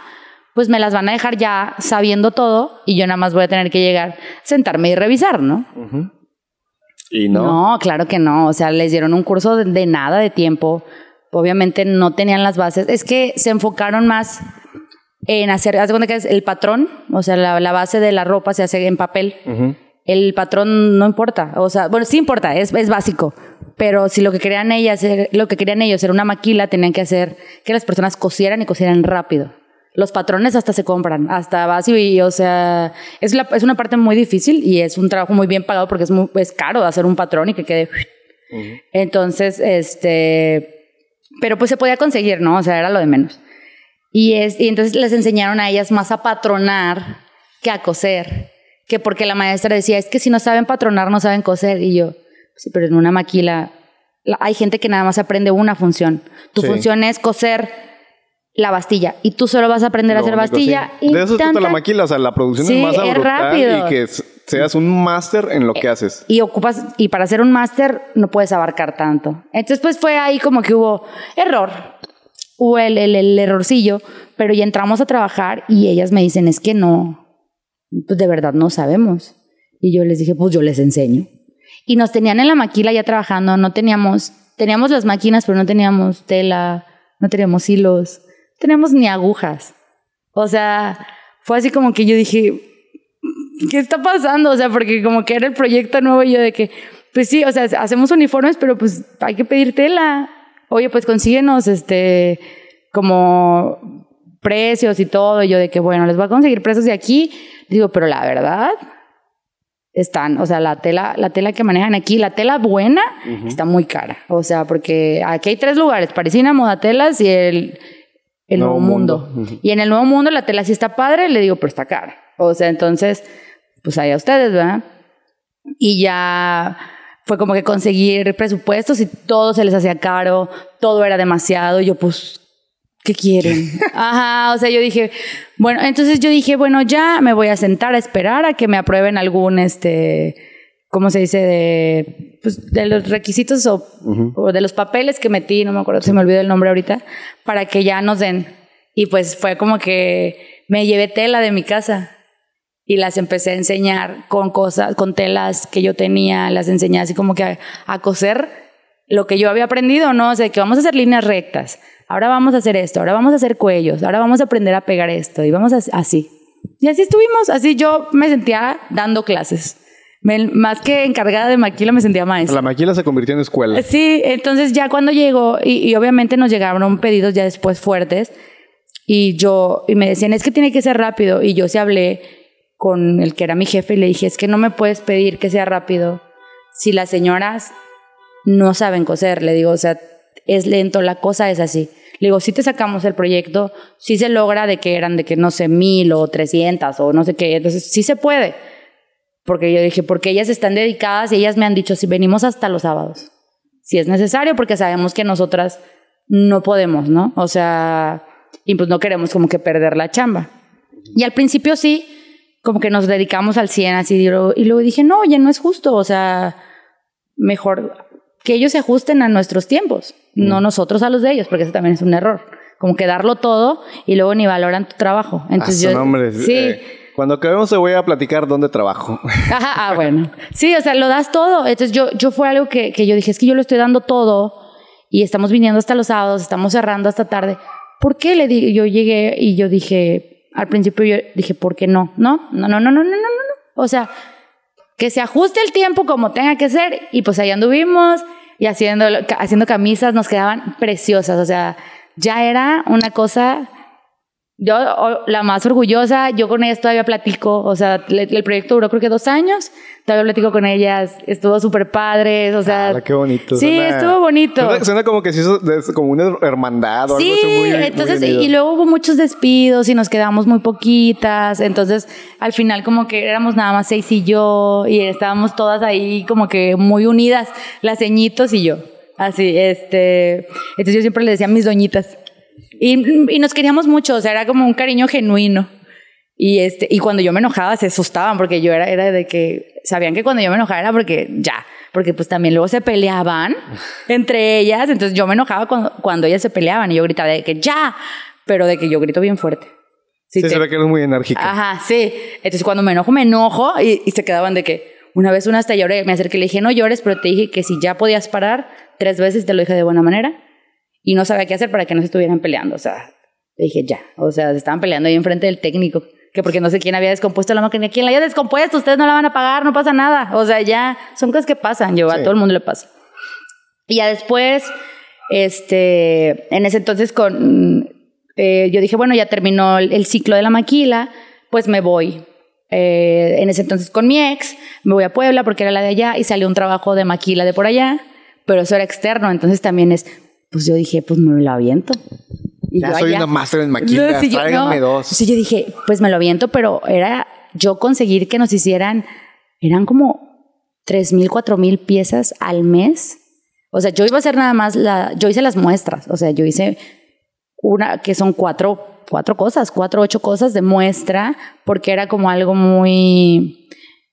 pues me las van a dejar ya sabiendo todo y yo nada más voy a tener que llegar, sentarme y revisar, ¿no? Y no. No, claro que no. O sea, les dieron un curso de, nada de tiempo. Obviamente no tenían las bases. Es que se enfocaron más en hacer, haz de cuenta que es el patrón, o sea, la, base de la ropa se hace en papel. El patrón no importa, o sea, bueno, sí importa, es, es básico, pero si lo que querían ellas, lo que querían ellos era una maquila, tenían que hacer que las personas cosieran y cosieran rápido los patrones hasta se compran, hasta vas y, o sea, es, la, es una parte muy difícil y es un trabajo muy bien pagado porque es, muy, es caro hacer un patrón y que quede. Entonces, este, pero pues se podía conseguir, ¿no? O sea, era lo de menos. Y, es, y entonces les enseñaron a ellas más a patronar que a coser, que porque la maestra decía, es que si no saben patronar, no saben coser. Y yo, sí, pero en una maquila hay gente que nada más aprende una función. Tu función es coser la bastilla y tú solo vas a aprender a hacer bastilla. Y de eso trata la maquila, o sea, la producción es más es rápido. y que seas un máster en lo que eh, haces. Y ocupas, y para ser un máster no puedes abarcar tanto. Entonces, pues fue ahí como que hubo error, hubo el, el, errorcillo, pero ya entramos a trabajar y ellas me dicen, es que no, pues de verdad no sabemos. Y yo les dije, pues yo les enseño. Y nos tenían en la maquila ya trabajando, no teníamos, teníamos las máquinas, pero no teníamos tela, no teníamos hilos tenemos ni agujas. O sea, fue así como que yo dije, ¿qué está pasando? O sea, porque como que era el proyecto nuevo y yo de que, pues sí, o sea, hacemos uniformes, pero pues hay que pedir tela. Oye, pues consíguenos este, como precios y todo. Y yo de que, bueno, les voy a conseguir precios de aquí. Digo, pero la verdad, están, o sea, la tela, la tela que manejan aquí, la tela buena, está muy cara. O sea, porque aquí hay tres lugares, Parisina, Modatelas y el el Nuevo, Mundo. Y en el Nuevo Mundo la tela sí está padre, le digo, pero está cara. O sea, entonces, pues allá ustedes, ¿verdad? Y ya fue como que conseguir presupuestos y todo se les hacía caro, todo era demasiado. Y yo, pues, ¿qué quieren? Ajá, o sea, yo dije, bueno, entonces yo dije, bueno, ya me voy a sentar a esperar a que me aprueben algún, este, ¿cómo se dice? De, pues, de los requisitos o, o de los papeles que metí, no me acuerdo, se me olvidó el nombre ahorita, para que ya nos den. Y pues fue como que me llevé tela de mi casa y las empecé a enseñar con cosas, con telas que yo tenía, las enseñé así como que a, a coser lo que yo había aprendido, ¿no? O sea, que vamos a hacer líneas rectas, ahora vamos a hacer esto, ahora vamos a hacer cuellos, ahora vamos a aprender a pegar esto y vamos a, así. Y así estuvimos, así yo me sentía dando clases. Me- más que encargada de maquila me sentía maestra. La maquila se convirtió en escuela. Sí, entonces ya cuando llegó, y, y obviamente nos llegaron pedidos ya después fuertes, y yo, y me decían, es que tiene que ser rápido, y yo se hablé con el que era mi jefe y le dije, es que no me puedes pedir que sea rápido si las señoras no saben coser, le digo, o sea, es lento, la cosa es así. Le digo, si te sacamos el proyecto, sí se logra de que eran de que no sé, mil o trescientas o no sé qué, entonces sí se puede. Porque yo dije, porque ellas están dedicadas y ellas me han dicho, si venimos hasta los sábados, si es necesario, porque sabemos que nosotras no podemos, ¿no? O sea, y pues no queremos como que perder la chamba. Y al principio sí, como que nos dedicamos al 100 así, y luego, y luego dije, no, oye, no es justo, o sea, mejor que ellos se ajusten a nuestros tiempos, no nosotros a los de ellos, porque eso también es un error. Como que darlo todo y luego ni valoran tu trabajo. Entonces Ah, yo, su nombre. sí, Eh, cuando acabemos te voy a platicar dónde trabajo. Ah, bueno. Sí, o sea, lo das todo. Entonces yo, yo fue algo que, que yo dije, es que yo lo estoy dando todo y estamos viniendo hasta los sábados, estamos cerrando hasta tarde. ¿Por qué le di? Yo llegué y yo dije, al principio yo dije, ¿por qué no? No, no, no, no, no, no, no, no. no. O sea, que se ajuste el tiempo como tenga que ser y pues ahí anduvimos y haciendo, haciendo camisas nos quedaban preciosas. O sea, ya era una cosa yo, la más orgullosa, yo con ellas todavía platico, o sea, le- el proyecto duró creo que dos años, todavía platico con ellas, estuvo súper padre, o sea... Ah, qué bonito. Sí, Suena- estuvo bonito. Suena, suena como que sí, eso es como una hermandad o Sí, algo así muy, muy entonces, unido. y luego hubo muchos despidos y nos quedamos muy poquitas, entonces al final como que éramos nada más seis y yo, y estábamos todas ahí como que muy unidas, las ceñitos y yo, así, este, entonces yo siempre le decía a mis doñitas, y, y nos queríamos mucho, o sea, era como un cariño genuino. Y, este, y cuando yo me enojaba se asustaban porque yo era, era de que sabían que cuando yo me enojaba era porque ya, porque pues también luego se peleaban entre ellas, entonces yo me enojaba cuando, cuando ellas se peleaban y yo gritaba de que ya, pero de que yo grito bien fuerte. Sí, te- se ve que eres muy enérgica. Ajá, sí. Entonces cuando me enojo, me enojo y, y se quedaban de que una vez una hasta lloré, me acerqué y le dije no llores, pero te dije que si ya podías parar tres veces te lo dije de buena manera y no sabía qué hacer para que no se estuvieran peleando, o sea, le dije ya, o sea, se estaban peleando ahí enfrente del técnico, que porque no sé quién había descompuesto la máquina, quién la haya descompuesto, ustedes no la van a pagar, no pasa nada, o sea, ya son cosas que pasan, yo a todo el mundo le pasa. Y ya después, este, en ese entonces con, eh, yo dije, bueno, ya terminó el, el ciclo de la maquila, pues me voy. Eh, en ese entonces con mi ex, me voy a Puebla porque era la de allá y salió un trabajo de maquila de por allá, pero eso era externo, entonces también es, pues yo dije, pues me lo aviento. Y Ya yo soy allá- una máster en maquilas, No, sí, yo- tráiganme no. dos. Sí, yo dije, pues me lo aviento, pero era yo conseguir que nos hicieran, eran como tres mil, cuatro mil piezas al mes. O sea, yo iba a hacer nada más la, yo hice las muestras, o sea, yo hice una que son cuatro, cuatro cosas, cuatro, ocho cosas de muestra, porque era como algo muy,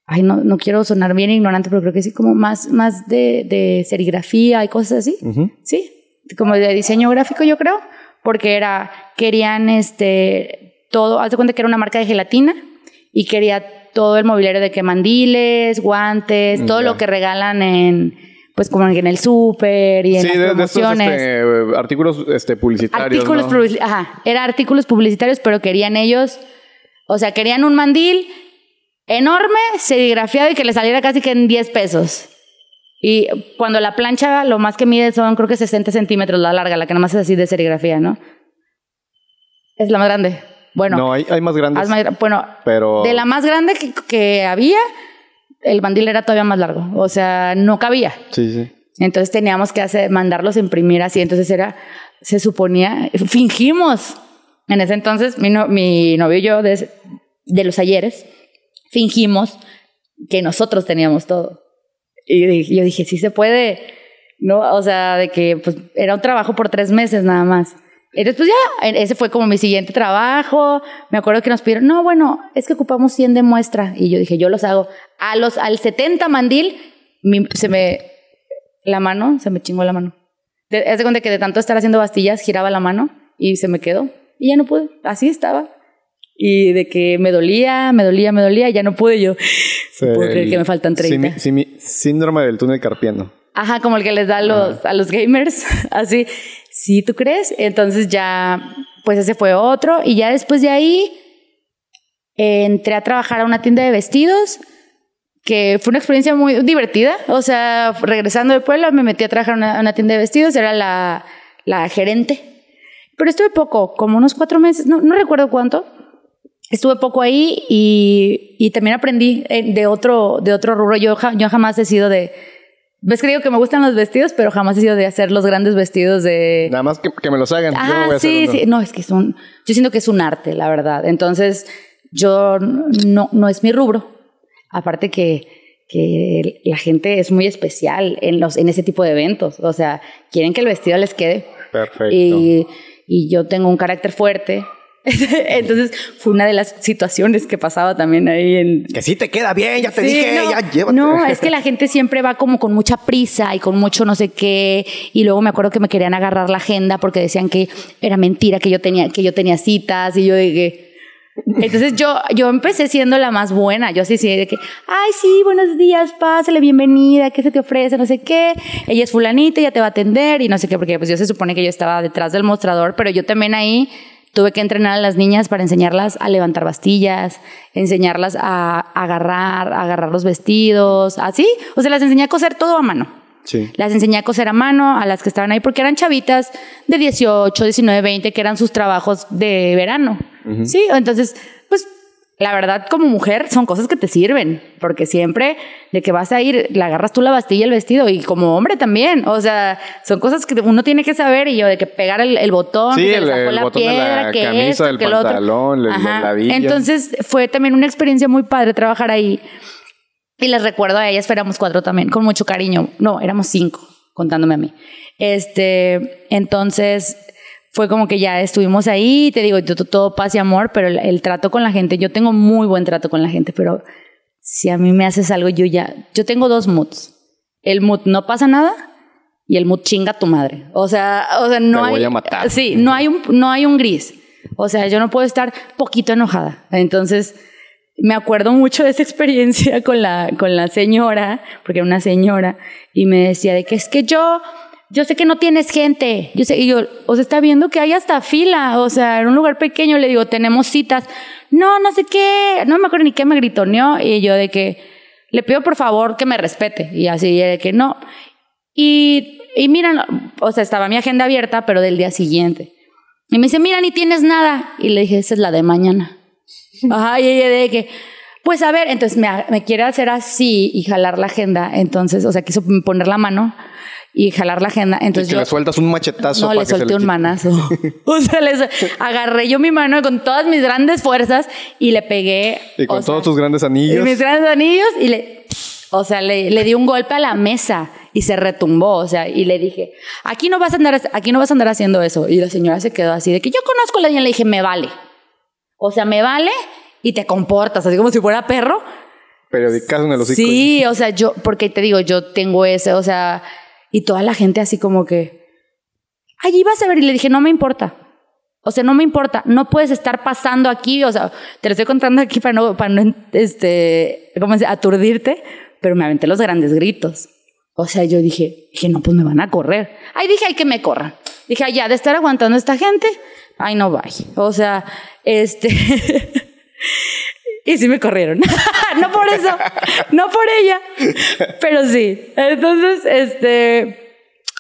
ay, no, no quiero sonar bien ignorante, pero creo que sí, como más, más de, de serigrafía y cosas así. Sí, como de diseño gráfico, yo creo, porque era, querían este, todo, haz de cuenta que era una marca de gelatina y quería todo el mobiliario de que mandiles, guantes, Mm, todo lo que regalan en, pues como en el súper y en Sí, las de, de estos promociones. este, artículos este, publicitarios. artículos ¿no? ajá, era artículos publicitarios, pero querían ellos, o sea, querían un mandil enorme, serigrafiado y que le saliera casi que en 10 pesos. Y cuando la plancha lo más que mide son creo que 60 centímetros la larga, la que nada más es así de serigrafía, ¿no? Es la más grande. Bueno, No, hay, hay más grandes. más bueno, pero. de la más grande que, que había, el mandil era todavía más largo. O sea, no cabía. Sí, sí. Entonces teníamos que hacer, mandarlos a imprimir así. Entonces era, se suponía, fingimos. En ese entonces, mi, no- mi novio y yo, de, de los ayeres, fingimos que nosotros teníamos todo. Y yo dije, sí se puede. No, o sea, de que pues, era un trabajo por tres meses nada más. Y después ya, ese fue como mi siguiente trabajo. Me acuerdo que nos pidieron, no, bueno, es que ocupamos 100 de muestra. Y yo dije, yo los hago. A los, al 70 mandil, se me, la mano, se me chingó la mano. Es de cuenta que de tanto estar haciendo bastillas, giraba la mano y se me quedó. Y ya no pude. Así estaba. Y de que me dolía, me dolía, me dolía, ya no pude yo. Sí, puedo creer que me faltan 30. síndrome del túnel carpiano. Ajá, como el que les da a los, a los gamers. Así. Sí, ¿tú crees? Entonces ya, pues ese fue otro. Y ya después de ahí, entré a trabajar a una tienda de vestidos que fue una experiencia muy divertida. O sea, regresando del pueblo, me metí a trabajar a una, tienda de vestidos, era la, la, gerente. Pero estuve poco, como unos cuatro meses, no, no recuerdo cuánto. Estuve poco ahí y, y, también aprendí eh, de otro, de otro rubro. Yo, yo jamás he sido de... Ves que digo que me gustan los vestidos, pero jamás he sido de hacer los grandes vestidos de... Nada más que, que me los hagan. Ah, sí, sí. No, es que es un... Yo siento que es un arte, la verdad. Entonces, yo no, no es mi rubro. Aparte que, que la gente es muy especial en, los, en ese tipo de eventos. O sea, quieren que el vestido les quede. Perfecto. Y, y yo tengo un carácter fuerte. Entonces fue una de las situaciones que pasaba también ahí en... Que sí te queda bien, ya te dije, ya llévate. No, es que la gente siempre va como con mucha prisa y con mucho no sé qué. Y luego me acuerdo que me querían agarrar la agenda porque decían que era mentira, que yo tenía, que yo tenía citas. Y yo dije, entonces yo, yo empecé siendo la más buena. Yo así, sí, de que, ay, sí, buenos días, pásale, bienvenida, ¿qué se te ofrece? No sé qué. Ella es fulanita, ella te va a atender y no sé qué, porque pues yo se supone que yo estaba detrás del mostrador, pero yo también ahí tuve que entrenar a las niñas para enseñarlas a levantar bastillas, enseñarlas a agarrar, a agarrar los vestidos, así. O sea, las enseñé a coser todo a mano. Sí. Las enseñé a coser a mano a las que estaban ahí porque eran chavitas de 18, 19, 20 que eran sus trabajos de verano. Sí, entonces, pues la verdad como mujer son cosas que te sirven, porque siempre de que vas a ir, le agarras tú la bastilla el vestido y como hombre también, o sea, son cosas que uno tiene que saber y yo de que pegar el, botón, sí, que el, se la piedra, que camisa, el pantalón, el, Entonces fue también una experiencia muy padre trabajar ahí. Y les recuerdo a ellas, éramos cuatro también, con mucho cariño. No, éramos cinco, contándome a mí. Este, entonces fue como que ya estuvimos ahí, te digo, todo paz y amor, pero el, trato con la gente, yo tengo muy buen trato con la gente, pero si a mí me haces algo, yo ya, yo tengo dos moods. El mood no pasa nada y el mood chinga a tu madre. O sea, o sea no Te hay... Voy a matar. Sí, no hay, un, no hay un gris. O sea, yo no puedo estar poquito enojada. Entonces, me acuerdo mucho de esa experiencia con la, con la señora, porque era una señora, y me decía de que es que yo, yo sé que no tienes gente. Yo sé, y yo, os está viendo que hay hasta fila, o sea, en un lugar pequeño le digo, tenemos citas. No, no sé qué, no me acuerdo ni qué me gritoneó, y yo de que le pido por favor que me respete, y así de que no. Y, y mira, o sea, estaba mi agenda abierta, pero del día siguiente. Y me dice, mira, ni tienes nada. Y le dije, esa es la de mañana. Ajá, y ella de que, pues a ver, entonces me, me, quiere hacer así y jalar la agenda. Entonces, o sea, quiso poner la mano y jalar la agenda. Entonces yo, le sueltas un machetazo. No, le solté un manazo. o sea, le, agarré yo mi mano con todas mis grandes fuerzas y le pegué. Y con todos tus grandes anillos. Y mis grandes anillos y le, o sea, le, le di un golpe a la mesa y se retumbó, o sea, y le dije, aquí no vas a andar, aquí no vas a andar haciendo eso. Y la señora se quedó así de que yo conozco a la niña, le dije, me vale. O sea, me vale y te comportas, así como si fuera perro. Periodicas en el hocico. Sí, o sea, yo, porque te digo, yo tengo ese, o sea, y toda la gente así como que, allí vas a ver, y le dije, no me importa. O sea, no me importa, no puedes estar pasando aquí, o sea, te lo estoy contando aquí para no, para no, este, ¿cómo se aturdirte, pero me aventé los grandes gritos. O sea, yo dije, dije, no, pues me van a correr. Ahí dije, hay que me corran. Dije, ya, de estar aguantando a esta gente, ay, no vaya. O sea, este... y sí me corrieron. no por eso, no por ella, pero sí. Entonces, este...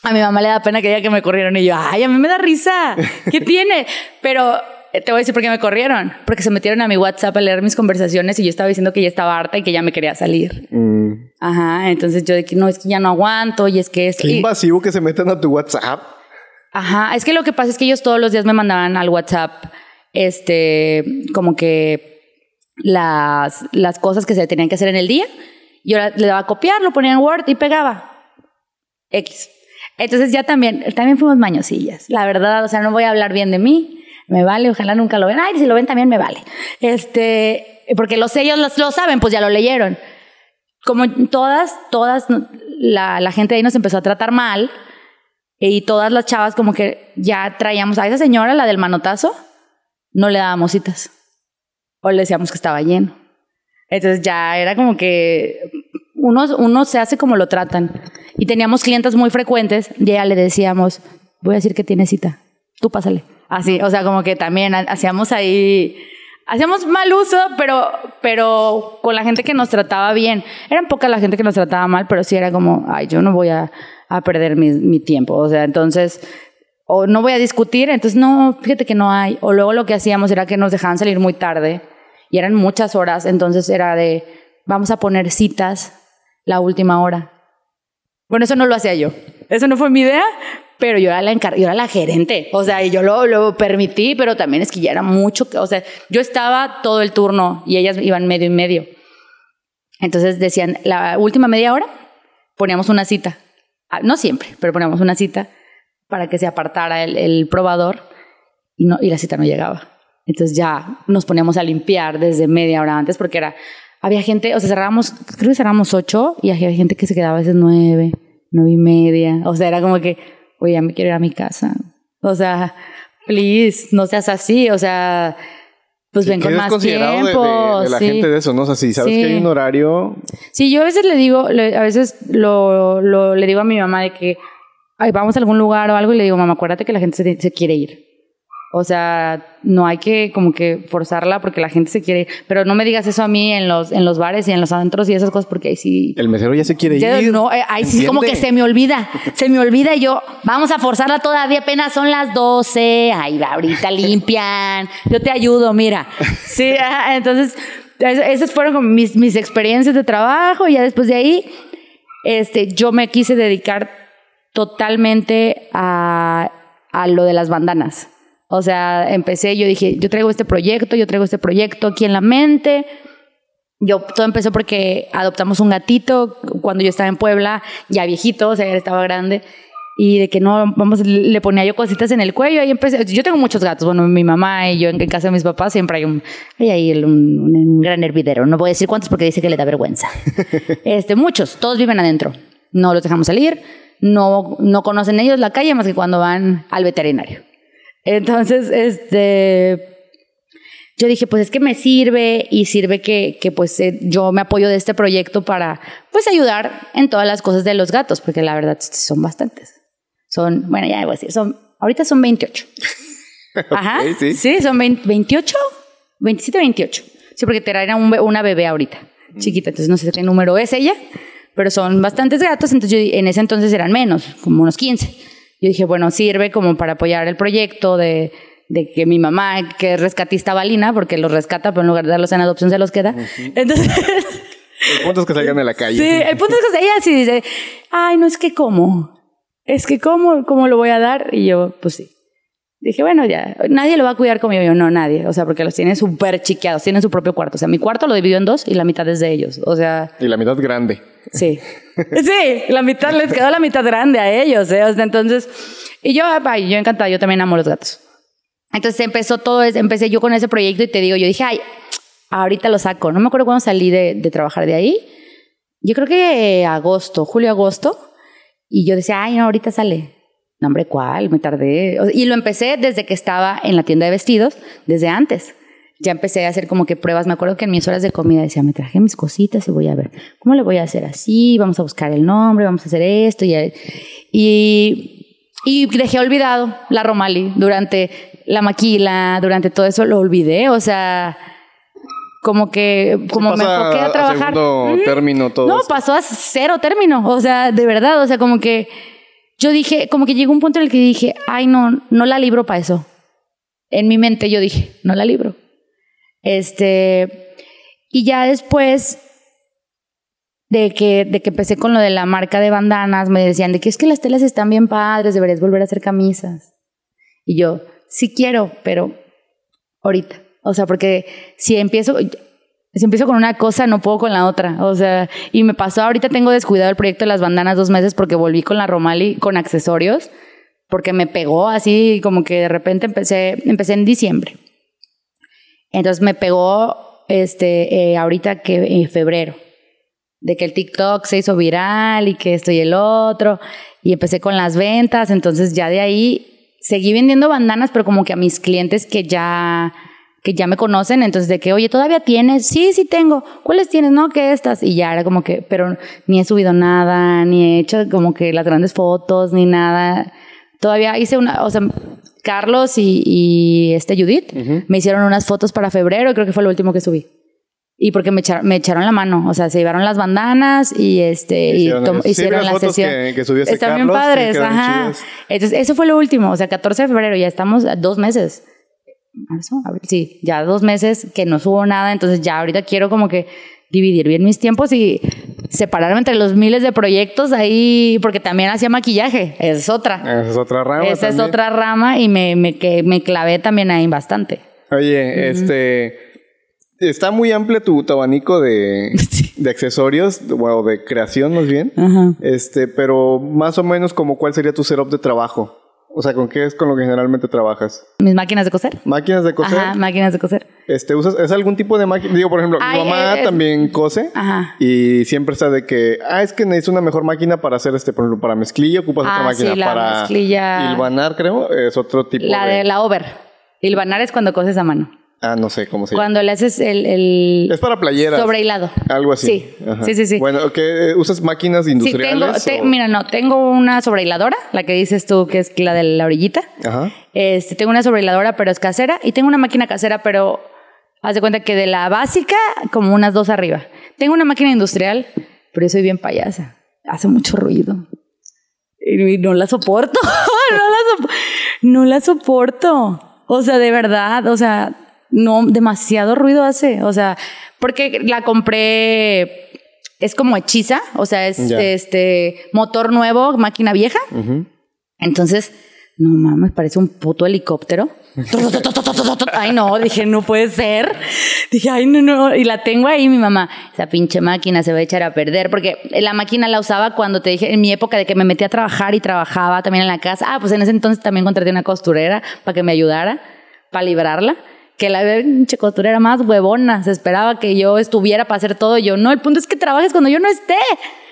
A mi mamá le da pena que diga que me corrieron y yo, ay, a mí me da risa. ¿Qué tiene? Pero eh, te voy a decir por qué me corrieron. Porque se metieron a mi WhatsApp a leer mis conversaciones y yo estaba diciendo que ya estaba harta y que ya me quería salir. Mm. Ajá, entonces yo de que no, es que ya no aguanto y es que es... Qué invasivo que se metan a tu WhatsApp. Ajá, es que lo que pasa es que ellos todos los días me mandaban al WhatsApp, este, como que las, las cosas que se tenían que hacer en el día. Yo le daba a copiar, lo ponía en Word y pegaba. X. Entonces ya también, también fuimos mañosillas, la verdad, o sea, no voy a hablar bien de mí, me vale, ojalá nunca lo ven, ay, si lo ven también me vale. Este, porque los ellos lo saben, pues ya lo leyeron. Como todas, todas, la, la gente ahí nos empezó a tratar mal y todas las chavas como que ya traíamos a esa señora, la del manotazo, no le dábamos citas. O le decíamos que estaba lleno. Entonces ya era como que uno, uno se hace como lo tratan. Y teníamos clientes muy frecuentes y ya le decíamos, voy a decir que tiene cita, tú pásale. Así, o sea, como que también hacíamos ahí, hacíamos mal uso, pero, pero con la gente que nos trataba bien. Eran poca la gente que nos trataba mal, pero sí era como, ay, yo no voy a, a perder mi, mi tiempo. O sea, entonces, o no voy a discutir, entonces no, fíjate que no hay. O luego lo que hacíamos era que nos dejaban salir muy tarde y eran muchas horas, entonces era de, vamos a poner citas la última hora. Bueno, eso no lo hacía yo. Eso no fue mi idea, pero yo era la, yo era la gerente. O sea, y yo lo, lo permití, pero también es que ya era mucho. O sea, yo estaba todo el turno y ellas iban medio y medio. Entonces decían, la última media hora poníamos una cita. Ah, no siempre, pero poníamos una cita para que se apartara el, el probador y, no, y la cita no llegaba. Entonces ya nos poníamos a limpiar desde media hora antes porque era, había gente, o sea, cerrábamos, creo que cerrábamos ocho y había gente que se quedaba a veces nueve, nueve y media. O sea, era como que, oye, ya me quiero ir a mi casa. O sea, please, no seas así. O sea, pues ven con más tiempo. De, de, la gente de eso, ¿no? O sea, si sabes que hay un horario. Sí, yo a veces le digo, a veces lo, lo, le digo a mi mamá de que ay, vamos a algún lugar o algo y le digo, mamá, acuérdate que la gente se, se quiere ir. O sea, no hay que como que forzarla porque la gente se quiere. Pero no me digas eso a mí en los, en los bares y en los adentros y esas cosas porque ahí sí. El mesero ya se quiere ir. No, eh, ahí sí como que se me olvida. Se me olvida y yo, vamos a forzarla todavía, apenas son las 12. Ay, ahorita limpian. Yo te ayudo, mira. Sí, entonces, esas fueron como mis, mis experiencias de trabajo. Y ya después de ahí, este, yo me quise dedicar totalmente a, a lo de las bandanas. O sea, empecé, yo dije, yo traigo este proyecto, yo traigo este proyecto aquí en la mente. Yo, todo empezó porque adoptamos un gatito cuando yo estaba en Puebla, ya viejito, o sea, ya estaba grande. Y de que no, vamos, le ponía yo cositas en el cuello. Ahí empecé. Yo tengo muchos gatos. Bueno, mi mamá y yo en, casa de mis papás siempre hay un, hay ahí un, un, gran hervidero. No voy a decir cuántos porque dice que le da vergüenza. este, muchos, todos viven adentro. No los dejamos salir. No, no conocen ellos la calle más que cuando van al veterinario. Entonces, este, yo dije, pues es que me sirve y sirve que, que pues eh, yo me apoyo de este proyecto para, pues ayudar en todas las cosas de los gatos, porque la verdad son bastantes. Son, bueno, ya a decir, son, ahorita son 28. Ajá. sí. sí. son 20, 28, 27, 28. Sí, porque te era un, una bebé ahorita, chiquita, entonces no sé qué número es ella, pero son bastantes gatos, entonces yo, en ese entonces eran menos, como unos 15. Yo dije, bueno, sirve como para apoyar el proyecto de, de que mi mamá, que es rescatista balina, porque los rescata, pero en lugar de darlos en adopción se los queda. Entonces... El punto es que salgan de la calle. Sí, el punto es que ella sí dice, ay, no es que cómo, es que cómo, cómo lo voy a dar. Y yo, pues sí. Dije, bueno, ya, nadie lo va a cuidar como yo. No, nadie. O sea, porque los tienen súper chiqueados, tienen su propio cuarto. O sea, mi cuarto lo divido en dos y la mitad es de ellos. O sea. Y la mitad grande. Sí. Sí, la mitad les quedó la mitad grande a ellos. ¿eh? Entonces, y yo, ay, yo encantada, yo también amo los gatos. Entonces empezó todo, empecé yo con ese proyecto y te digo, yo dije, ay, ahorita lo saco. No me acuerdo cuándo salí de, trabajar de ahí. Yo creo que agosto, julio, agosto. Y yo decía, ay, no, ahorita sale. No, hombre, ¿cuál? Me tardé. Y lo empecé desde que estaba en la tienda de vestidos, desde antes. Ya empecé a hacer como que pruebas. Me acuerdo que en mis horas de comida decía, me traje mis cositas y voy a ver, ¿cómo le voy a hacer así? Vamos a buscar el nombre, vamos a hacer esto. Y, y, y dejé olvidado la Romali durante la maquila, durante todo eso, lo olvidé. O sea, como que como me enfoqué a trabajar. A término todo. No, pasó a cero término. O sea, de verdad, o sea, como que yo dije, como que llegó un punto en el que dije, ay, no, no la libro para eso. En mi mente yo dije, no la libro. Este, y ya después de que, de que empecé con lo de la marca de bandanas, me decían de que es que las telas están bien padres, deberías volver a hacer camisas. Y yo, sí quiero, pero ahorita. O sea, porque si empiezo, si empiezo con una cosa, no puedo con la otra. O sea, y me pasó, ahorita tengo descuidado el proyecto de las bandanas dos meses porque volví con la Romali con accesorios, porque me pegó así, como que de repente empecé, empecé en diciembre. Entonces me pegó este, eh, ahorita que en febrero, de que el TikTok se hizo viral y que esto y el otro, y empecé con las ventas, entonces ya de ahí seguí vendiendo bandanas, pero como que a mis clientes que ya que ya me conocen, entonces de que, oye, ¿todavía tienes? Sí, sí tengo. ¿Cuáles tienes? No, que estas. Y ya era como que, pero ni he subido nada, ni he hecho como que las grandes fotos, ni nada. Todavía hice una, o sea, Carlos y, este Judith me hicieron unas fotos para febrero, creo que fue lo último que subí. Y porque me, me echaron la mano, o sea, se llevaron las bandanas y este hicieron, y hicieron la sesión. Que, Están bien padres, ajá. Entonces, eso fue lo último, o sea, 14 de febrero, ya estamos dos meses marzo, abril, sí, ya dos meses que no subo nada, entonces ya ahorita quiero como que dividir bien mis tiempos y separarme entre los miles de proyectos ahí, porque también hacía maquillaje, es otra. Esa es otra rama. Esa es otra rama y me, me, que, me clavé también ahí bastante. Oye, este... Está muy amplio tu, abanico de, de accesorios, o de creación más bien. Este, pero más o menos como cuál sería tu setup de trabajo. O sea, ¿con qué es con lo que generalmente trabajas? Mis máquinas de coser. ¿Máquinas de coser? Ajá, máquinas de coser. Este, ¿usas, ¿Es algún tipo de máquina? Digo, por ejemplo, mi mamá también cose. Ajá. Y siempre está de que, ah, es que necesito una mejor máquina para hacer este, por ejemplo, para mezclilla ocupas otra ah, máquina. Sí, la para mezclilla. hilvanar, creo, es otro tipo la de... La over. Hilvanar es cuando coses a mano. Ah, no sé cómo se llama. Cuando le haces el, Es para playeras. Sobrehilado. Algo así. Sí, sí, sí, sí. Bueno, ¿qué, ¿usas máquinas industriales? Sí, tengo, mira, no, tengo una sobrehiladora, la que dices tú que es la de la orillita. Ajá. Este, tengo una sobrehiladora, pero es casera. Y tengo una máquina casera, pero haz de cuenta que de la básica, como unas dos arriba. Tengo una máquina industrial, pero yo soy bien payasa. Hace mucho ruido. Y no la soporto. no, la no la soporto. O sea, de verdad, o sea, no, demasiado ruido hace. O sea, porque la compré, es como hechiza, o sea, es este motor nuevo, máquina vieja. Entonces, no mames, parece un puto helicóptero. ay, no, dije, no puede ser. Dije, ay, no, no. Y la tengo ahí, mi mamá. Esa pinche máquina se va a echar a perder. Porque la máquina la usaba cuando te dije, en mi época de que me metí a trabajar y trabajaba también en la casa. Ah, pues en ese entonces también contraté una costurera para que me ayudara, para librarla que la pinche costurera más huevona. Se esperaba que yo estuviera para hacer todo. Yo, no, el punto es que trabajes cuando yo no esté.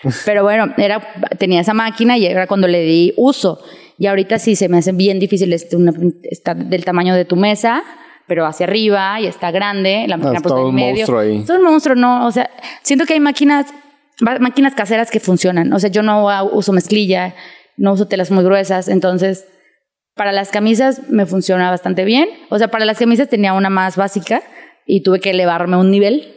Pero bueno, era, tenía esa máquina y era cuando le di uso. Y ahorita sí se me hace bien difícil. Este, está del tamaño de tu mesa, pero hacia arriba y está grande. La máquina pues en medio. Monstruo ahí. Es un monstruo, no. O sea, siento que hay máquinas, máquinas caseras que funcionan. O sea, yo no uso mezclilla, no uso telas muy gruesas. Entonces, para las camisas me funciona bastante bien. O sea, para las camisas tenía una más básica y tuve que elevarme un nivel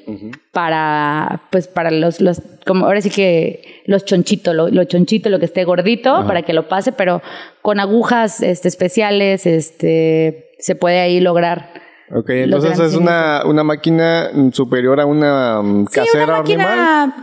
para, pues, para los, los, como ahora sí que los chonchitos, lo, lo chonchito, lo que esté gordito, para que lo pase, pero con agujas este, especiales, este, se puede ahí lograr. Ok, entonces es una, una máquina superior a una um, casera sí, una máquina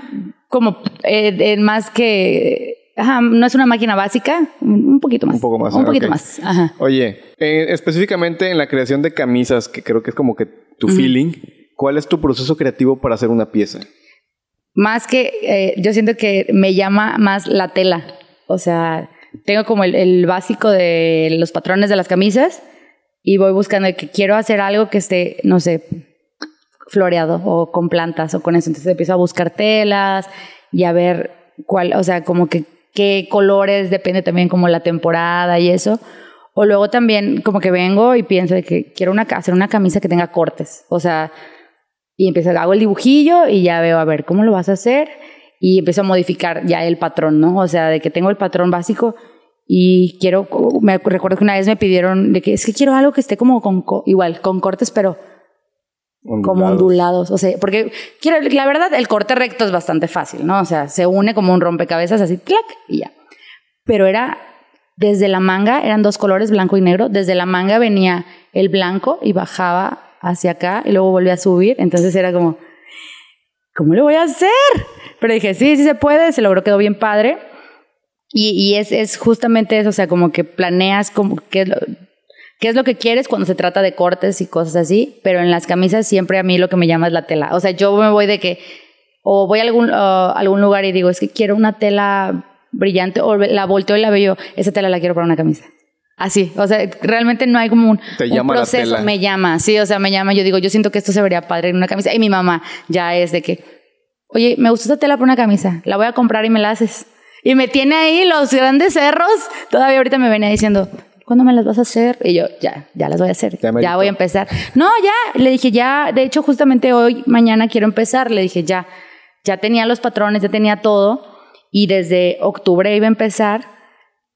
como eh, más que Ajá, no es una máquina básica, un poquito más. Un poco más. Un poquito más. Ajá. Oye, eh, específicamente en la creación de camisas, que creo que es como que tu feeling, ¿cuál es tu proceso creativo para hacer una pieza? Más que, eh, yo siento que me llama más la tela. O sea, tengo como el, básico de los patrones de las camisas y voy buscando que quiero hacer algo que esté, no sé, floreado o con plantas o con eso. Entonces empiezo a buscar telas y a ver cuál, o sea, como que qué colores, depende también como la temporada y eso. O luego también como que vengo y pienso de que quiero una, hacer una camisa que tenga cortes. O sea, y empiezo, hago el dibujillo y ya veo a ver cómo lo vas a hacer y empiezo a modificar ya el patrón, ¿no? O sea, de que tengo el patrón básico y quiero, me recuerdo que una vez me pidieron de que es que quiero algo que esté como con, igual, con cortes, pero como ondulados. O sea, porque quiero, la verdad, el corte recto es bastante fácil, ¿no? O sea, se une como un rompecabezas así, clac, y ya. Pero era desde la manga, eran dos colores, blanco y negro. Desde la manga venía el blanco y bajaba hacia acá y luego volvía a subir. Entonces era como, ¿cómo lo voy a hacer? Pero dije, sí, sí se puede, se logró, quedó bien padre. Y, y es, es, justamente eso, o sea, como que planeas como que qué es lo que quieres cuando se trata de cortes y cosas así, pero en las camisas siempre a mí lo que me llama es la tela. O sea, yo me voy de que, o voy a algún, lugar y digo, es que quiero una tela brillante, o la volteo y la veo, esa tela la quiero para una camisa. Así, o sea, realmente no hay como un, Te un llama la proceso, tela. me llama, sí, o sea, me llama, yo digo, yo siento que esto se vería padre en una camisa, y mi mamá ya es de que, oye, me gusta esta tela para una camisa, la voy a comprar y me la haces. Y me tiene ahí los grandes cerros, todavía ahorita me venía diciendo, ¿cuándo me las vas a hacer? Y yo, ya, ya las voy a hacer, Ya ya, voy a empezar. No, ya, le dije, ya, de hecho, justamente hoy, mañana quiero empezar, le dije, ya, ya tenía los patrones, ya tenía todo, y desde octubre iba a empezar,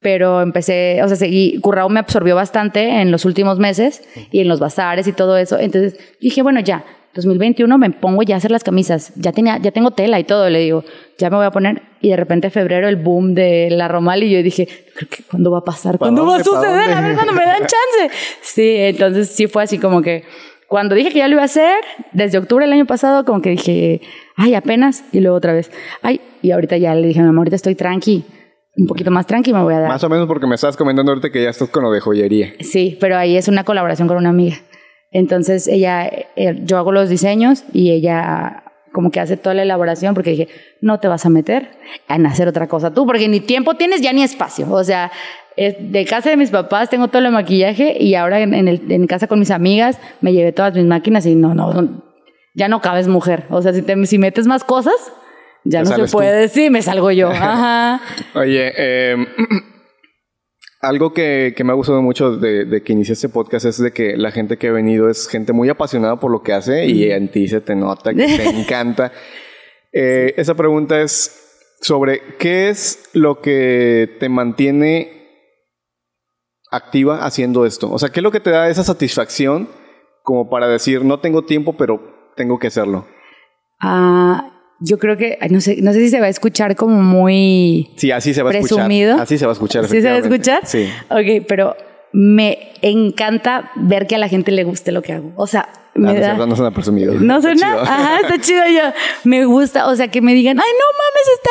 pero empecé, o sea, seguí, Currao me absorbió bastante en los últimos meses y en los bazares y todo eso. Entonces dije, bueno, ya, 2021 me pongo ya a hacer las camisas. Ya tenía, ya tengo tela y todo. Le digo, ya me voy a poner. Y de repente febrero el boom de la Romal y yo dije, ¿cuándo va a pasar? ¿Para ¿Cuándo va a dónde? ¿Para suceder? A dónde? ver cuándo me dan chance. Sí, entonces sí fue así como que cuando dije que ya lo iba a hacer, desde octubre del año pasado, como que dije, ay, apenas. Y luego otra vez, ay, y ahorita ya le dije, mi amor, ahorita estoy tranqui. Un poquito más tranqui me voy a dar. Más o menos porque me estabas comentando ahorita que ya estás con lo de joyería. Sí, pero ahí es una colaboración con una amiga. Entonces ella, eh, yo hago los diseños y ella como que hace toda la elaboración porque dije, no te vas a meter en hacer otra cosa tú, porque ni tiempo tienes ya ni espacio. O sea, es de casa de mis papás tengo todo el maquillaje y ahora en, en el- en casa con mis amigas me llevé todas mis máquinas y no, no, no, ya no cabes mujer. O sea, si, te, si metes más cosas, ya Te no se sales tú. puede decir, me salgo yo. Ajá. Oye, eh, algo que, que me ha gustado mucho de, de que inicié este podcast es de que la gente que ha venido es gente muy apasionada por lo que hace y en ti se te nota que te encanta. Eh, esa pregunta es sobre qué es lo que te mantiene activa haciendo esto. O sea, ¿qué es lo que te da esa satisfacción como para decir, no tengo tiempo, pero tengo que hacerlo? Ah, yo creo que, no sé, no sé si se va a escuchar como muy Sí, así se va a presumido. escuchar. Así se va a escuchar. ¿Sí se va a escuchar? Sí. Ok, pero me encanta ver que a la gente le guste lo que hago. O sea, Ah, me no, da... no suena presumido. No Está suena, chido. ajá, está chido yo. Me gusta, o sea, que me digan, ay, no mames, está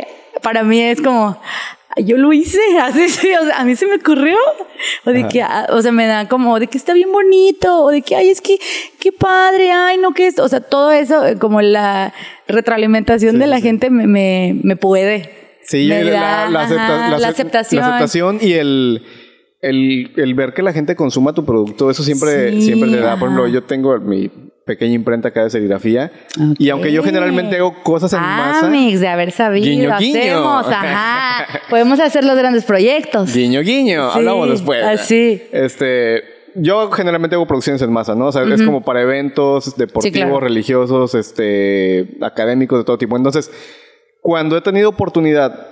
bien padre. Para mí es como, "Ay, yo lo hice, así, sí, o sea, a mí se me ocurrió. O de Ajá. que, ah, o sea, me da como de que está bien bonito, o de que, ay, es que, qué padre, ay, no, que esto, o sea, todo eso, eh, como la retroalimentación Sí, de la sí. gente me, me, me puede. Sí, me la, da, la acepta- ajá, la la acep- aceptación. la aceptación y el, el, el ver que la gente consuma tu producto, eso siempre, siempre te da. Por ejemplo, yo tengo mi pequeña imprenta acá de serigrafía y aunque yo generalmente hago cosas en ah, masa, mix, de haber sabido, Guiño, guiño. hacemos, ajá. Podemos hacer los grandes proyectos. guiño guiño, Sí, hablamos después. así. Este, yo generalmente hago producciones en masa, ¿no? O sea, es como para eventos deportivos, claro. religiosos, este, académicos de todo tipo. Entonces, cuando he tenido oportunidad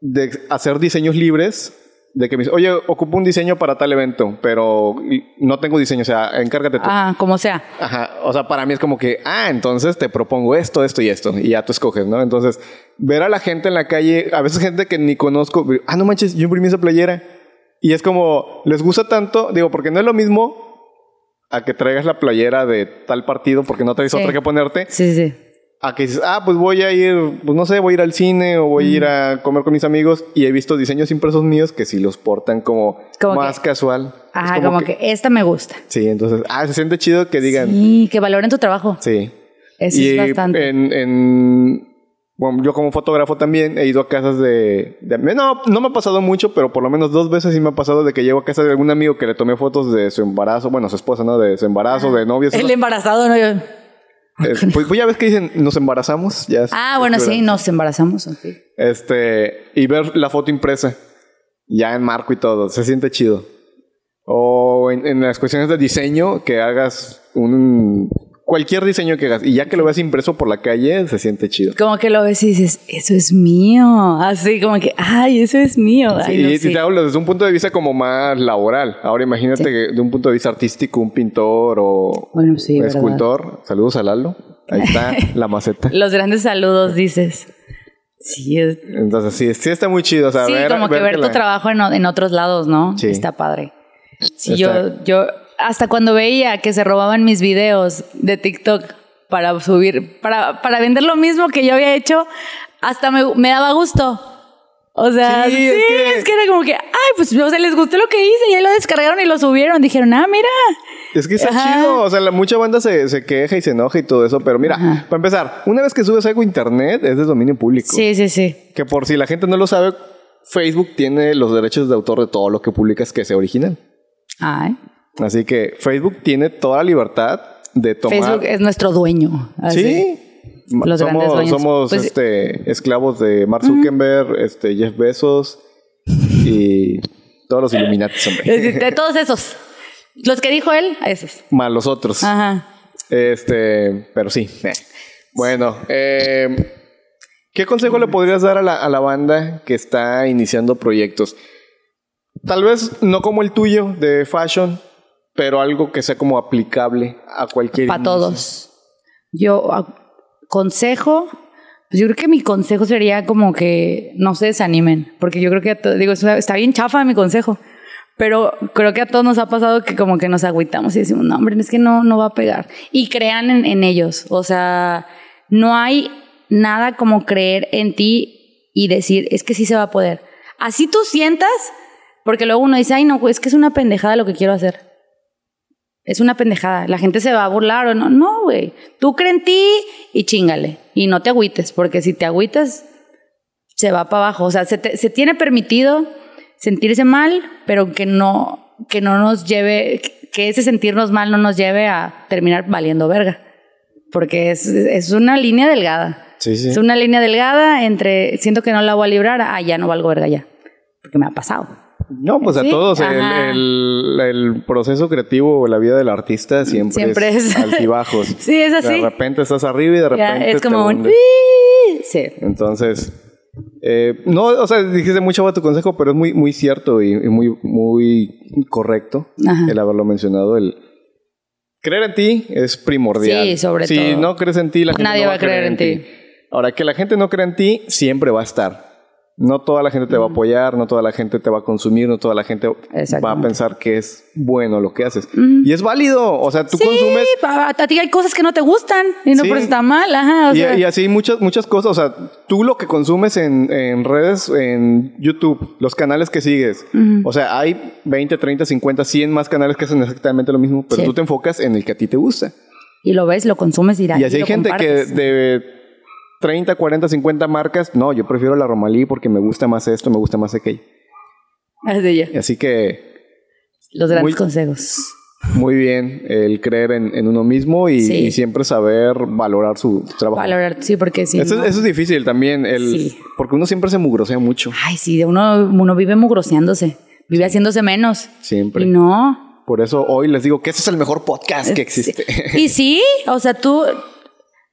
de hacer diseños libres, de que me dicen, oye, ocupo un diseño para tal evento, pero no tengo diseño, o sea, encárgate tú. Ah, como sea. Ajá, o sea, para mí es como que, ah, entonces te propongo esto, esto y esto, y ya tú escoges, ¿no? Entonces, ver a la gente en la calle, a veces gente que ni conozco, ah, no manches, yo imprimí esa playera, y es como, les gusta tanto, digo, porque no es lo mismo a que traigas la playera de tal partido porque no traes Sí. otra que ponerte, Sí, sí. A que dices, ah, pues voy a ir, pues no sé, voy a ir al cine o voy a ir a comer con mis amigos, y he visto diseños impresos míos que sí los portan como, Como más que- casual. Ajá, como, que, esta me gusta. Sí, entonces, ah, se siente chido que digan, Sí, que valoren tu trabajo. sí. Eso y es bastante. En, en- bueno, yo como fotógrafo también he ido a casas de, de- No, no me ha pasado mucho, pero por lo menos dos veces sí me ha pasado de que llego a casa de algún amigo que le tomé fotos de su embarazo, bueno, su esposa, ¿no? De su embarazo, de novios. El embarazado, ¿no? Pues, pues ya ves que dicen, nos embarazamos. Ya es- Ah, bueno, sí, nos embarazamos. ok. Este, y ver la foto impresa, ya en marco y todo, se siente chido. O en, en las cuestiones de diseño, que hagas un... Cualquier diseño que hagas, y ya que lo veas impreso por la calle, se siente chido. Como que lo ves y dices, eso es mío. Así como que, ay, eso es mío. Ay, Sí, no, y sí. te hablo desde un punto de vista como más laboral. Ahora imagínate que de un punto de vista artístico, un pintor o Bueno, verdad. escultor. Saludos a Lalo. Ahí está la maceta. Los grandes saludos, dices. Sí, es, Entonces sí, sí está muy chido. O sea, sí ver, como que ver tu la- trabajo en, otros lados, ¿no? Sí. Está padre. Sí, Está- yo, yo, hasta cuando veía que se robaban mis videos de TikTok para subir, para, para vender lo mismo que yo había hecho, hasta me, me daba gusto. O sea, sí, Sí, es es, que- que... era como que, ay, pues, o sea, les gustó lo que hice y ahí lo descargaron y lo subieron. Dijeron, ah, mira. Es que está Ajá. chido, o sea, la, mucha banda se, se queja y se enoja y todo eso, pero mira, Ajá. para empezar, una vez que subes algo a internet es de dominio público. Sí, sí, sí. Que por si la gente no lo sabe, Facebook tiene los derechos de autor de todo lo que publicas que sea original. Ay. Así que Facebook tiene toda la libertad de tomar. Facebook es nuestro dueño. así. Sí. Los grandes somos dueños. somos Pues- este, esclavos de Mark Zuckerberg, este, Jeff Bezos y todos los Illuminati, De todos esos. Los que dijo él, a esos. Más los otros. Ajá. Este, pero sí. eh. Bueno, eh, ¿qué consejo le podrías dar a la, a la banda que está iniciando proyectos? Tal vez no como el tuyo de fashion, pero algo que sea como aplicable a cualquier. Para todos. Yo, ah, consejo, pues yo creo que mi consejo sería como que no se desanimen, porque yo creo que, digo, está bien chafa mi consejo, pero creo que a todos nos ha pasado que como que nos agüitamos y decimos, no, hombre, es que no, no va a pegar. Y crean en, en ellos, o sea, no hay nada como creer en ti y decir, es que sí se va a poder. Así tú sientas, porque luego uno dice, ay, no, es que es una pendejada lo que quiero hacer. Es una pendejada. La gente se va a burlar o no. No, güey. Tú cree en ti y chingale. Y no te agüites, porque si te agüitas, se va para abajo. O sea, se, te- se tiene permitido sentirse mal, pero que no, que no nos lleve, que ese sentirnos mal no nos lleve a terminar valiendo verga. Porque es, es una línea delgada. Sí, sí. Es una línea delgada entre siento que no la voy a librar, ah, ya no valgo verga ya. Porque me ha pasado. No, pues a Sí, todos. El, ajá. el- el proceso creativo o la vida del artista siempre, Siempre es, es- altibajos. Sí, es así. De repente estás arriba y de Ya, repente es como te un... hundes. Sí. Entonces, eh, no, o sea, dijiste mucho a tu consejo, pero es muy, muy cierto y, y muy, muy correcto Ajá. el haberlo mencionado. El creer en ti es primordial. Sí, sobre si todo. no crees en ti, la gente Nadie no va a creer en ti. Ahora, que la gente no cree en ti, siempre va a estar. No toda la gente te va a apoyar, no toda la gente te va a consumir, no toda la gente va a pensar que es bueno lo que haces. Y es válido, o sea, tú sí, consumes a, a ti hay cosas que no te gustan y no Sí. por eso está mal, ajá. o y, sea, y así muchas, muchas cosas. O sea, tú lo que consumes en, en redes, en YouTube, los canales que sigues. O sea, hay 20, 30, 50, 100 más canales que hacen exactamente lo mismo, pero Sí. tú te enfocas en el que a ti te gusta. y lo ves, lo consumes y, y así hay gente que de 30, 40, 50 marcas, no, yo prefiero la Romalí porque me gusta más esto, me gusta más aquello. Así ya. Así que Los grandes Muy- consejos. muy bien el creer en, en uno mismo y, Sí. y siempre saber valorar su trabajo. Valorar, sí, porque sí. eso, ¿no? eso es difícil también, el, Sí. porque uno siempre se mugrosea mucho. Ay, sí, de uno, uno vive mugroseándose, vive haciéndose menos. Siempre. Y no. Por eso hoy les digo que este es el mejor podcast que existe. Y sí, o sea, tú,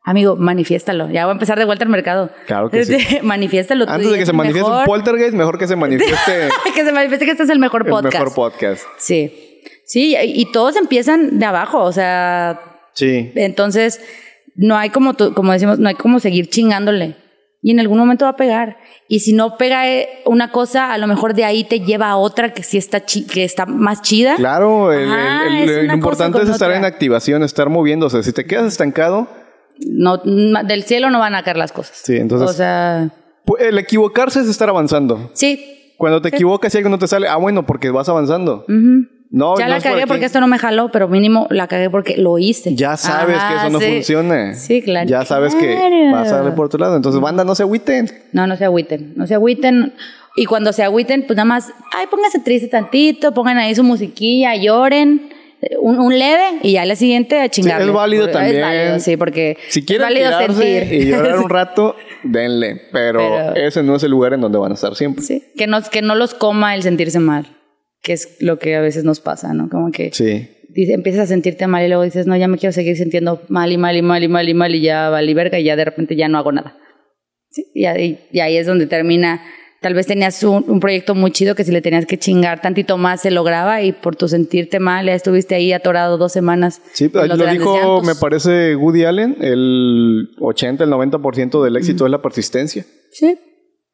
amigo, manifiéstalo. Ya voy a empezar de vuelta al mercado. Claro que sí. Este, Manifiéstalo. tú Antes de que se el manifieste un mejor- poltergeist, mejor que se manifieste que se manifieste que este es el mejor el podcast. mejor podcast. Sí. Sí, y todos empiezan de abajo, o sea, Sí. entonces no hay como, como decimos, no hay como seguir chingándole. Y en algún momento va a pegar. Y si no pega eh, una cosa, a lo mejor de ahí te lleva a otra que sí está, chi- que está más chida. Claro, el, Ajá, el- el- es lo importante es estar otra. en activación, estar moviéndose. Si te quedas estancado, No, del cielo no van a caer las cosas. Sí, entonces- O sea, el equivocarse es estar avanzando. sí. Cuando te equivocas y algo no te sale, ah, bueno, porque vas avanzando. No, ya no la por cagué porque esto no me jaló, pero mínimo la cagué porque lo hice. Ya sabes que eso no sí. funciona. Sí, claro. Ya sabes que vas a darle por otro lado. Entonces, banda, no se agüiten. No, no se agüiten, no se agüiten. Y cuando se agüiten, pues nada más, ay, pónganse triste tantito, pongan ahí su musiquilla, lloren, un, un leve y ya al siguiente a chingarle. es válido Es también. válido, sí, porque Si es quieren válido tirarse sentir. y llorar un rato, denle. Pero, Pero- ese no es el lugar en donde van a estar siempre. Sí, que, no, que no los coma el sentirse mal, que es lo que a veces nos pasa, ¿no? Como que Sí. dice- empiezas a sentirte mal y luego dices, no, ya me quiero seguir sintiendo mal y mal y mal y mal y mal y ya valí verga y ya de repente ya no hago nada. Sí, y ahí, y ahí es donde termina. Tal vez tenías un, un proyecto muy chido que si le tenías que chingar tantito más se lograba y por tu sentirte mal ya estuviste ahí atorado dos semanas. Sí, en lo dijo, llantos. me parece, Woody Allen, el 80, el 90% del éxito es la persistencia. Sí.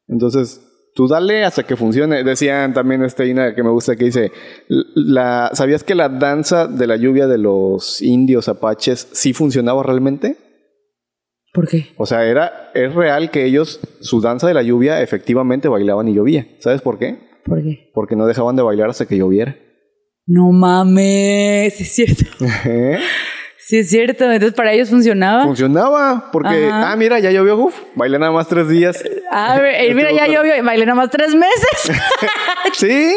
Entonces, tú dale hasta que funcione. Decían también este Ina que me gusta que dice, la, ¿sabías que la danza de la lluvia de los indios apaches sí funcionaba realmente? ¿Por qué? O sea, era, es real que ellos, su danza de la lluvia, efectivamente bailaban y llovía. ¿Sabes por qué? ¿Por qué? Porque no dejaban de bailar hasta que lloviera. No mames, es cierto. Sí es cierto. Entonces para ellos funcionaba. Funcionaba, porque, Ajá. ah, mira, ya llovió, uf, bailé nada más tres días. Ah, mira, ya llovió bailé nomás tres meses. sí,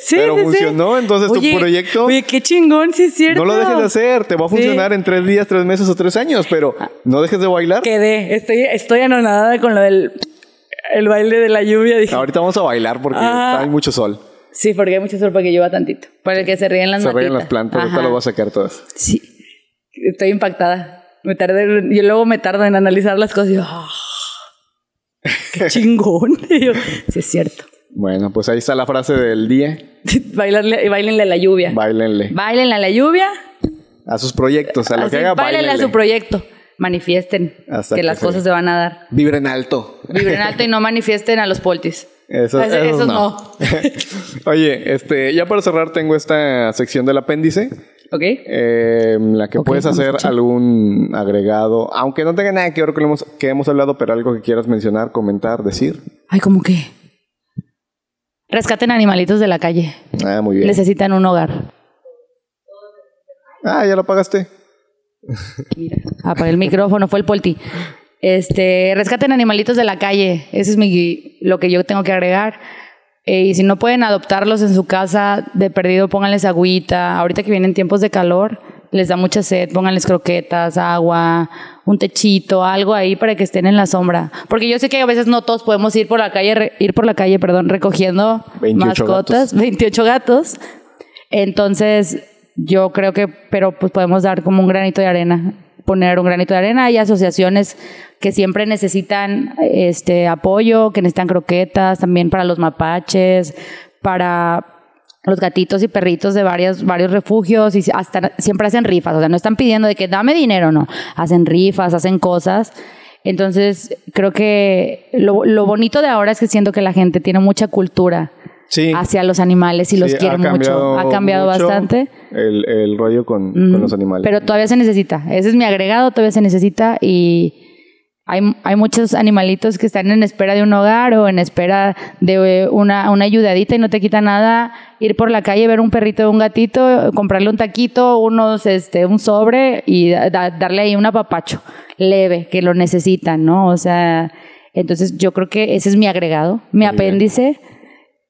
Sí, pero sí, sí. funcionó, entonces Oye, tu proyecto Oye, qué chingón, sí es cierto. no lo dejes de hacer, te va a Sí. funcionar en tres días, tres meses o tres años, pero no dejes de bailar. Quedé. Estoy, estoy anonadada con lo del el baile de la lluvia. Dije, Ahorita vamos a bailar porque Ah. hay mucho sol. sí, porque hay mucho sol para que llueva tantito. Para que se ríen las Se ríen las plantas, ahorita lo voy a sacar todas. Sí. Estoy impactada. Me tardé, yo luego me tardo en analizar las cosas y yo, "Ah, qué chingón. Y yo, sí, es cierto. Bueno, pues ahí está la frase del día. Bailarle, bailenle a la lluvia. Báilenle Bailenle a la lluvia. a sus proyectos, a lo Así, que haga, báilenle a su proyecto. Manifiesten Hasta que, que las cosas se van a dar. Vibren alto. Vibren alto y no manifiesten a los poltis. Eso, Eso- esos esos no. Oye, este, ya para cerrar tengo esta sección del apéndice. ¿Ok? eh, en la que puedes hacer algún agregado, aunque no tenga nada que ver con lo hemos- que hemos hablado, pero algo que quieras mencionar, comentar, decir. Ay, ¿cómo qué? Rescaten animalitos de la calle. Ah, muy bien. Necesitan un hogar. Ah, ya lo pagaste. Mira, apagué el micrófono, fue el polti. Este, rescaten animalitos de la calle. Ese es mi, lo que yo tengo que agregar. Eh, y si no pueden adoptarlos en su casa, de perdido pónganles agüita. Ahorita que vienen tiempos de calor, les da mucha sed, pónganles croquetas, agua, un techito, algo ahí para que estén en la sombra. Porque yo sé que a veces no todos podemos ir por la calle, re- ir por la calle, perdón, recogiendo 28 mascotas, 28 gatos. Entonces, yo creo que, pero pues podemos dar como un granito de arena, poner un granito de arena. Hay asociaciones que siempre necesitan este apoyo, que necesitan croquetas, también para los mapaches, para los gatitos y perritos de varios, varios refugios y hasta siempre hacen rifas, o sea, no están pidiendo de que dame dinero, no, hacen rifas, hacen cosas. Entonces, creo que lo, lo bonito de ahora es que siento que la gente tiene mucha cultura Sí. hacia los animales y los quiere mucho. Ha cambiado mucho bastante. El, el rollo con, con los animales. Pero todavía se necesita. Ese es mi agregado, todavía se necesita y hay, hay muchos animalitos que están en espera de un hogar o en espera de eh, una, una ayudadita y no te quita nada ir por la calle, ver un perrito o un gatito, comprarle un taquito, unos, este, un sobre y da- da- darle ahí un apapacho leve, que lo necesitan, ¿no? O sea, entonces yo creo que ese es mi agregado, mi Muy bien.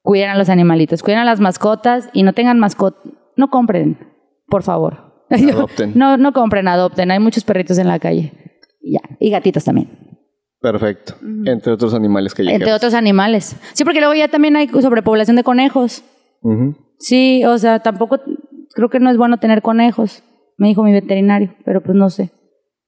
Cuiden a los animalitos, cuiden a las mascotas y no tengan mascotas, no compren, por favor. Adopten. No, no compren, adopten. Hay muchos perritos en la calle. Y Ya. Y gatitos también. Perfecto. Entre otros animales que llegan. Entre otros animales. Sí, porque luego ya también hay sobrepoblación de conejos. Sí, o sea, tampoco creo que no es bueno tener conejos. Me dijo mi veterinario, pero pues no sé.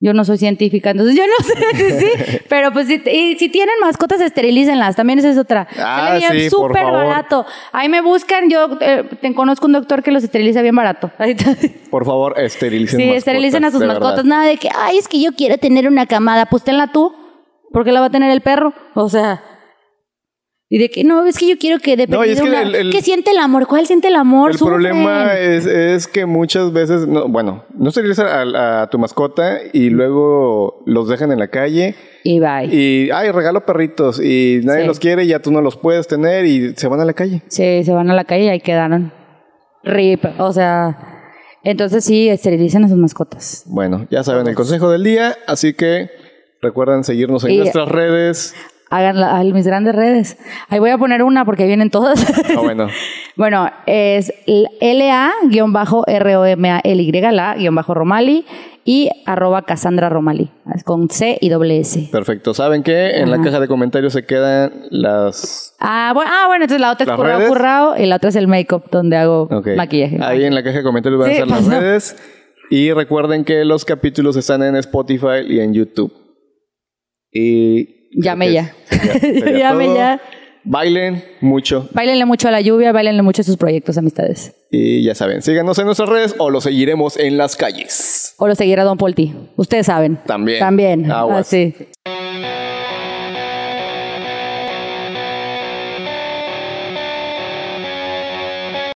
Yo no soy científica, entonces yo no sé sí, sí. Pero pues si, y si tienen mascotas, esterilícenlas. También esa es otra. Ah, bien sí, súper barato. Ahí me buscan, yo eh, te conozco un doctor que los esteriliza bien barato. Ahí está. Por favor, esterilicen Sí, mascotas, esterilicen a sus mascotas. verdad. Nada de que, ay, es que yo quiero tener una camada. Pues tenla tú, porque la va a tener el perro. O sea. Y de que, no, es que yo quiero que de No, es que una- el- el- ¿Qué siente el amor? ¿Cuál siente el amor? El Sufren. problema es, es que muchas veces, no, bueno, no esterilizan a, a tu mascota y luego los dejan en la calle Y bye. y, ay, regalo perritos y nadie Sí. los quiere y ya tú no los puedes tener y se van a la calle. Sí, se van a la calle y ahí quedaron. Rip. O sea, entonces sí, esterilicen a sus mascotas. Bueno, ya saben el consejo del día, así que recuerden seguirnos en Y- nuestras redes. Hagan la- a mis grandes redes. Ahí voy a poner una porque vienen todas. Ah, bueno, Bueno, es LA-ROMALY-Romali y arroba Cassandra Romali, con C y doble S. perfecto. ¿Saben qué? En la Ajá. caja de comentarios se quedan las... Ah, bueno, ah, bueno, entonces la otra es ¿Las Currao? Currao y la otra es el make-up donde hago Ok. maquillaje. Ahí en la caja de comentarios van a Sí, estar las redes. Y recuerden que los capítulos están en Spotify y en YouTube. Y... Llame ya. Llame todo. ya. Bailen mucho. Báilenle mucho a la lluvia, báilenle mucho a sus proyectos, amistades. Y ya saben, síganos en nuestras redes o los seguiremos en las calles. O lo seguirá Don Polti. Ustedes saben. También. También. Aguas. Así.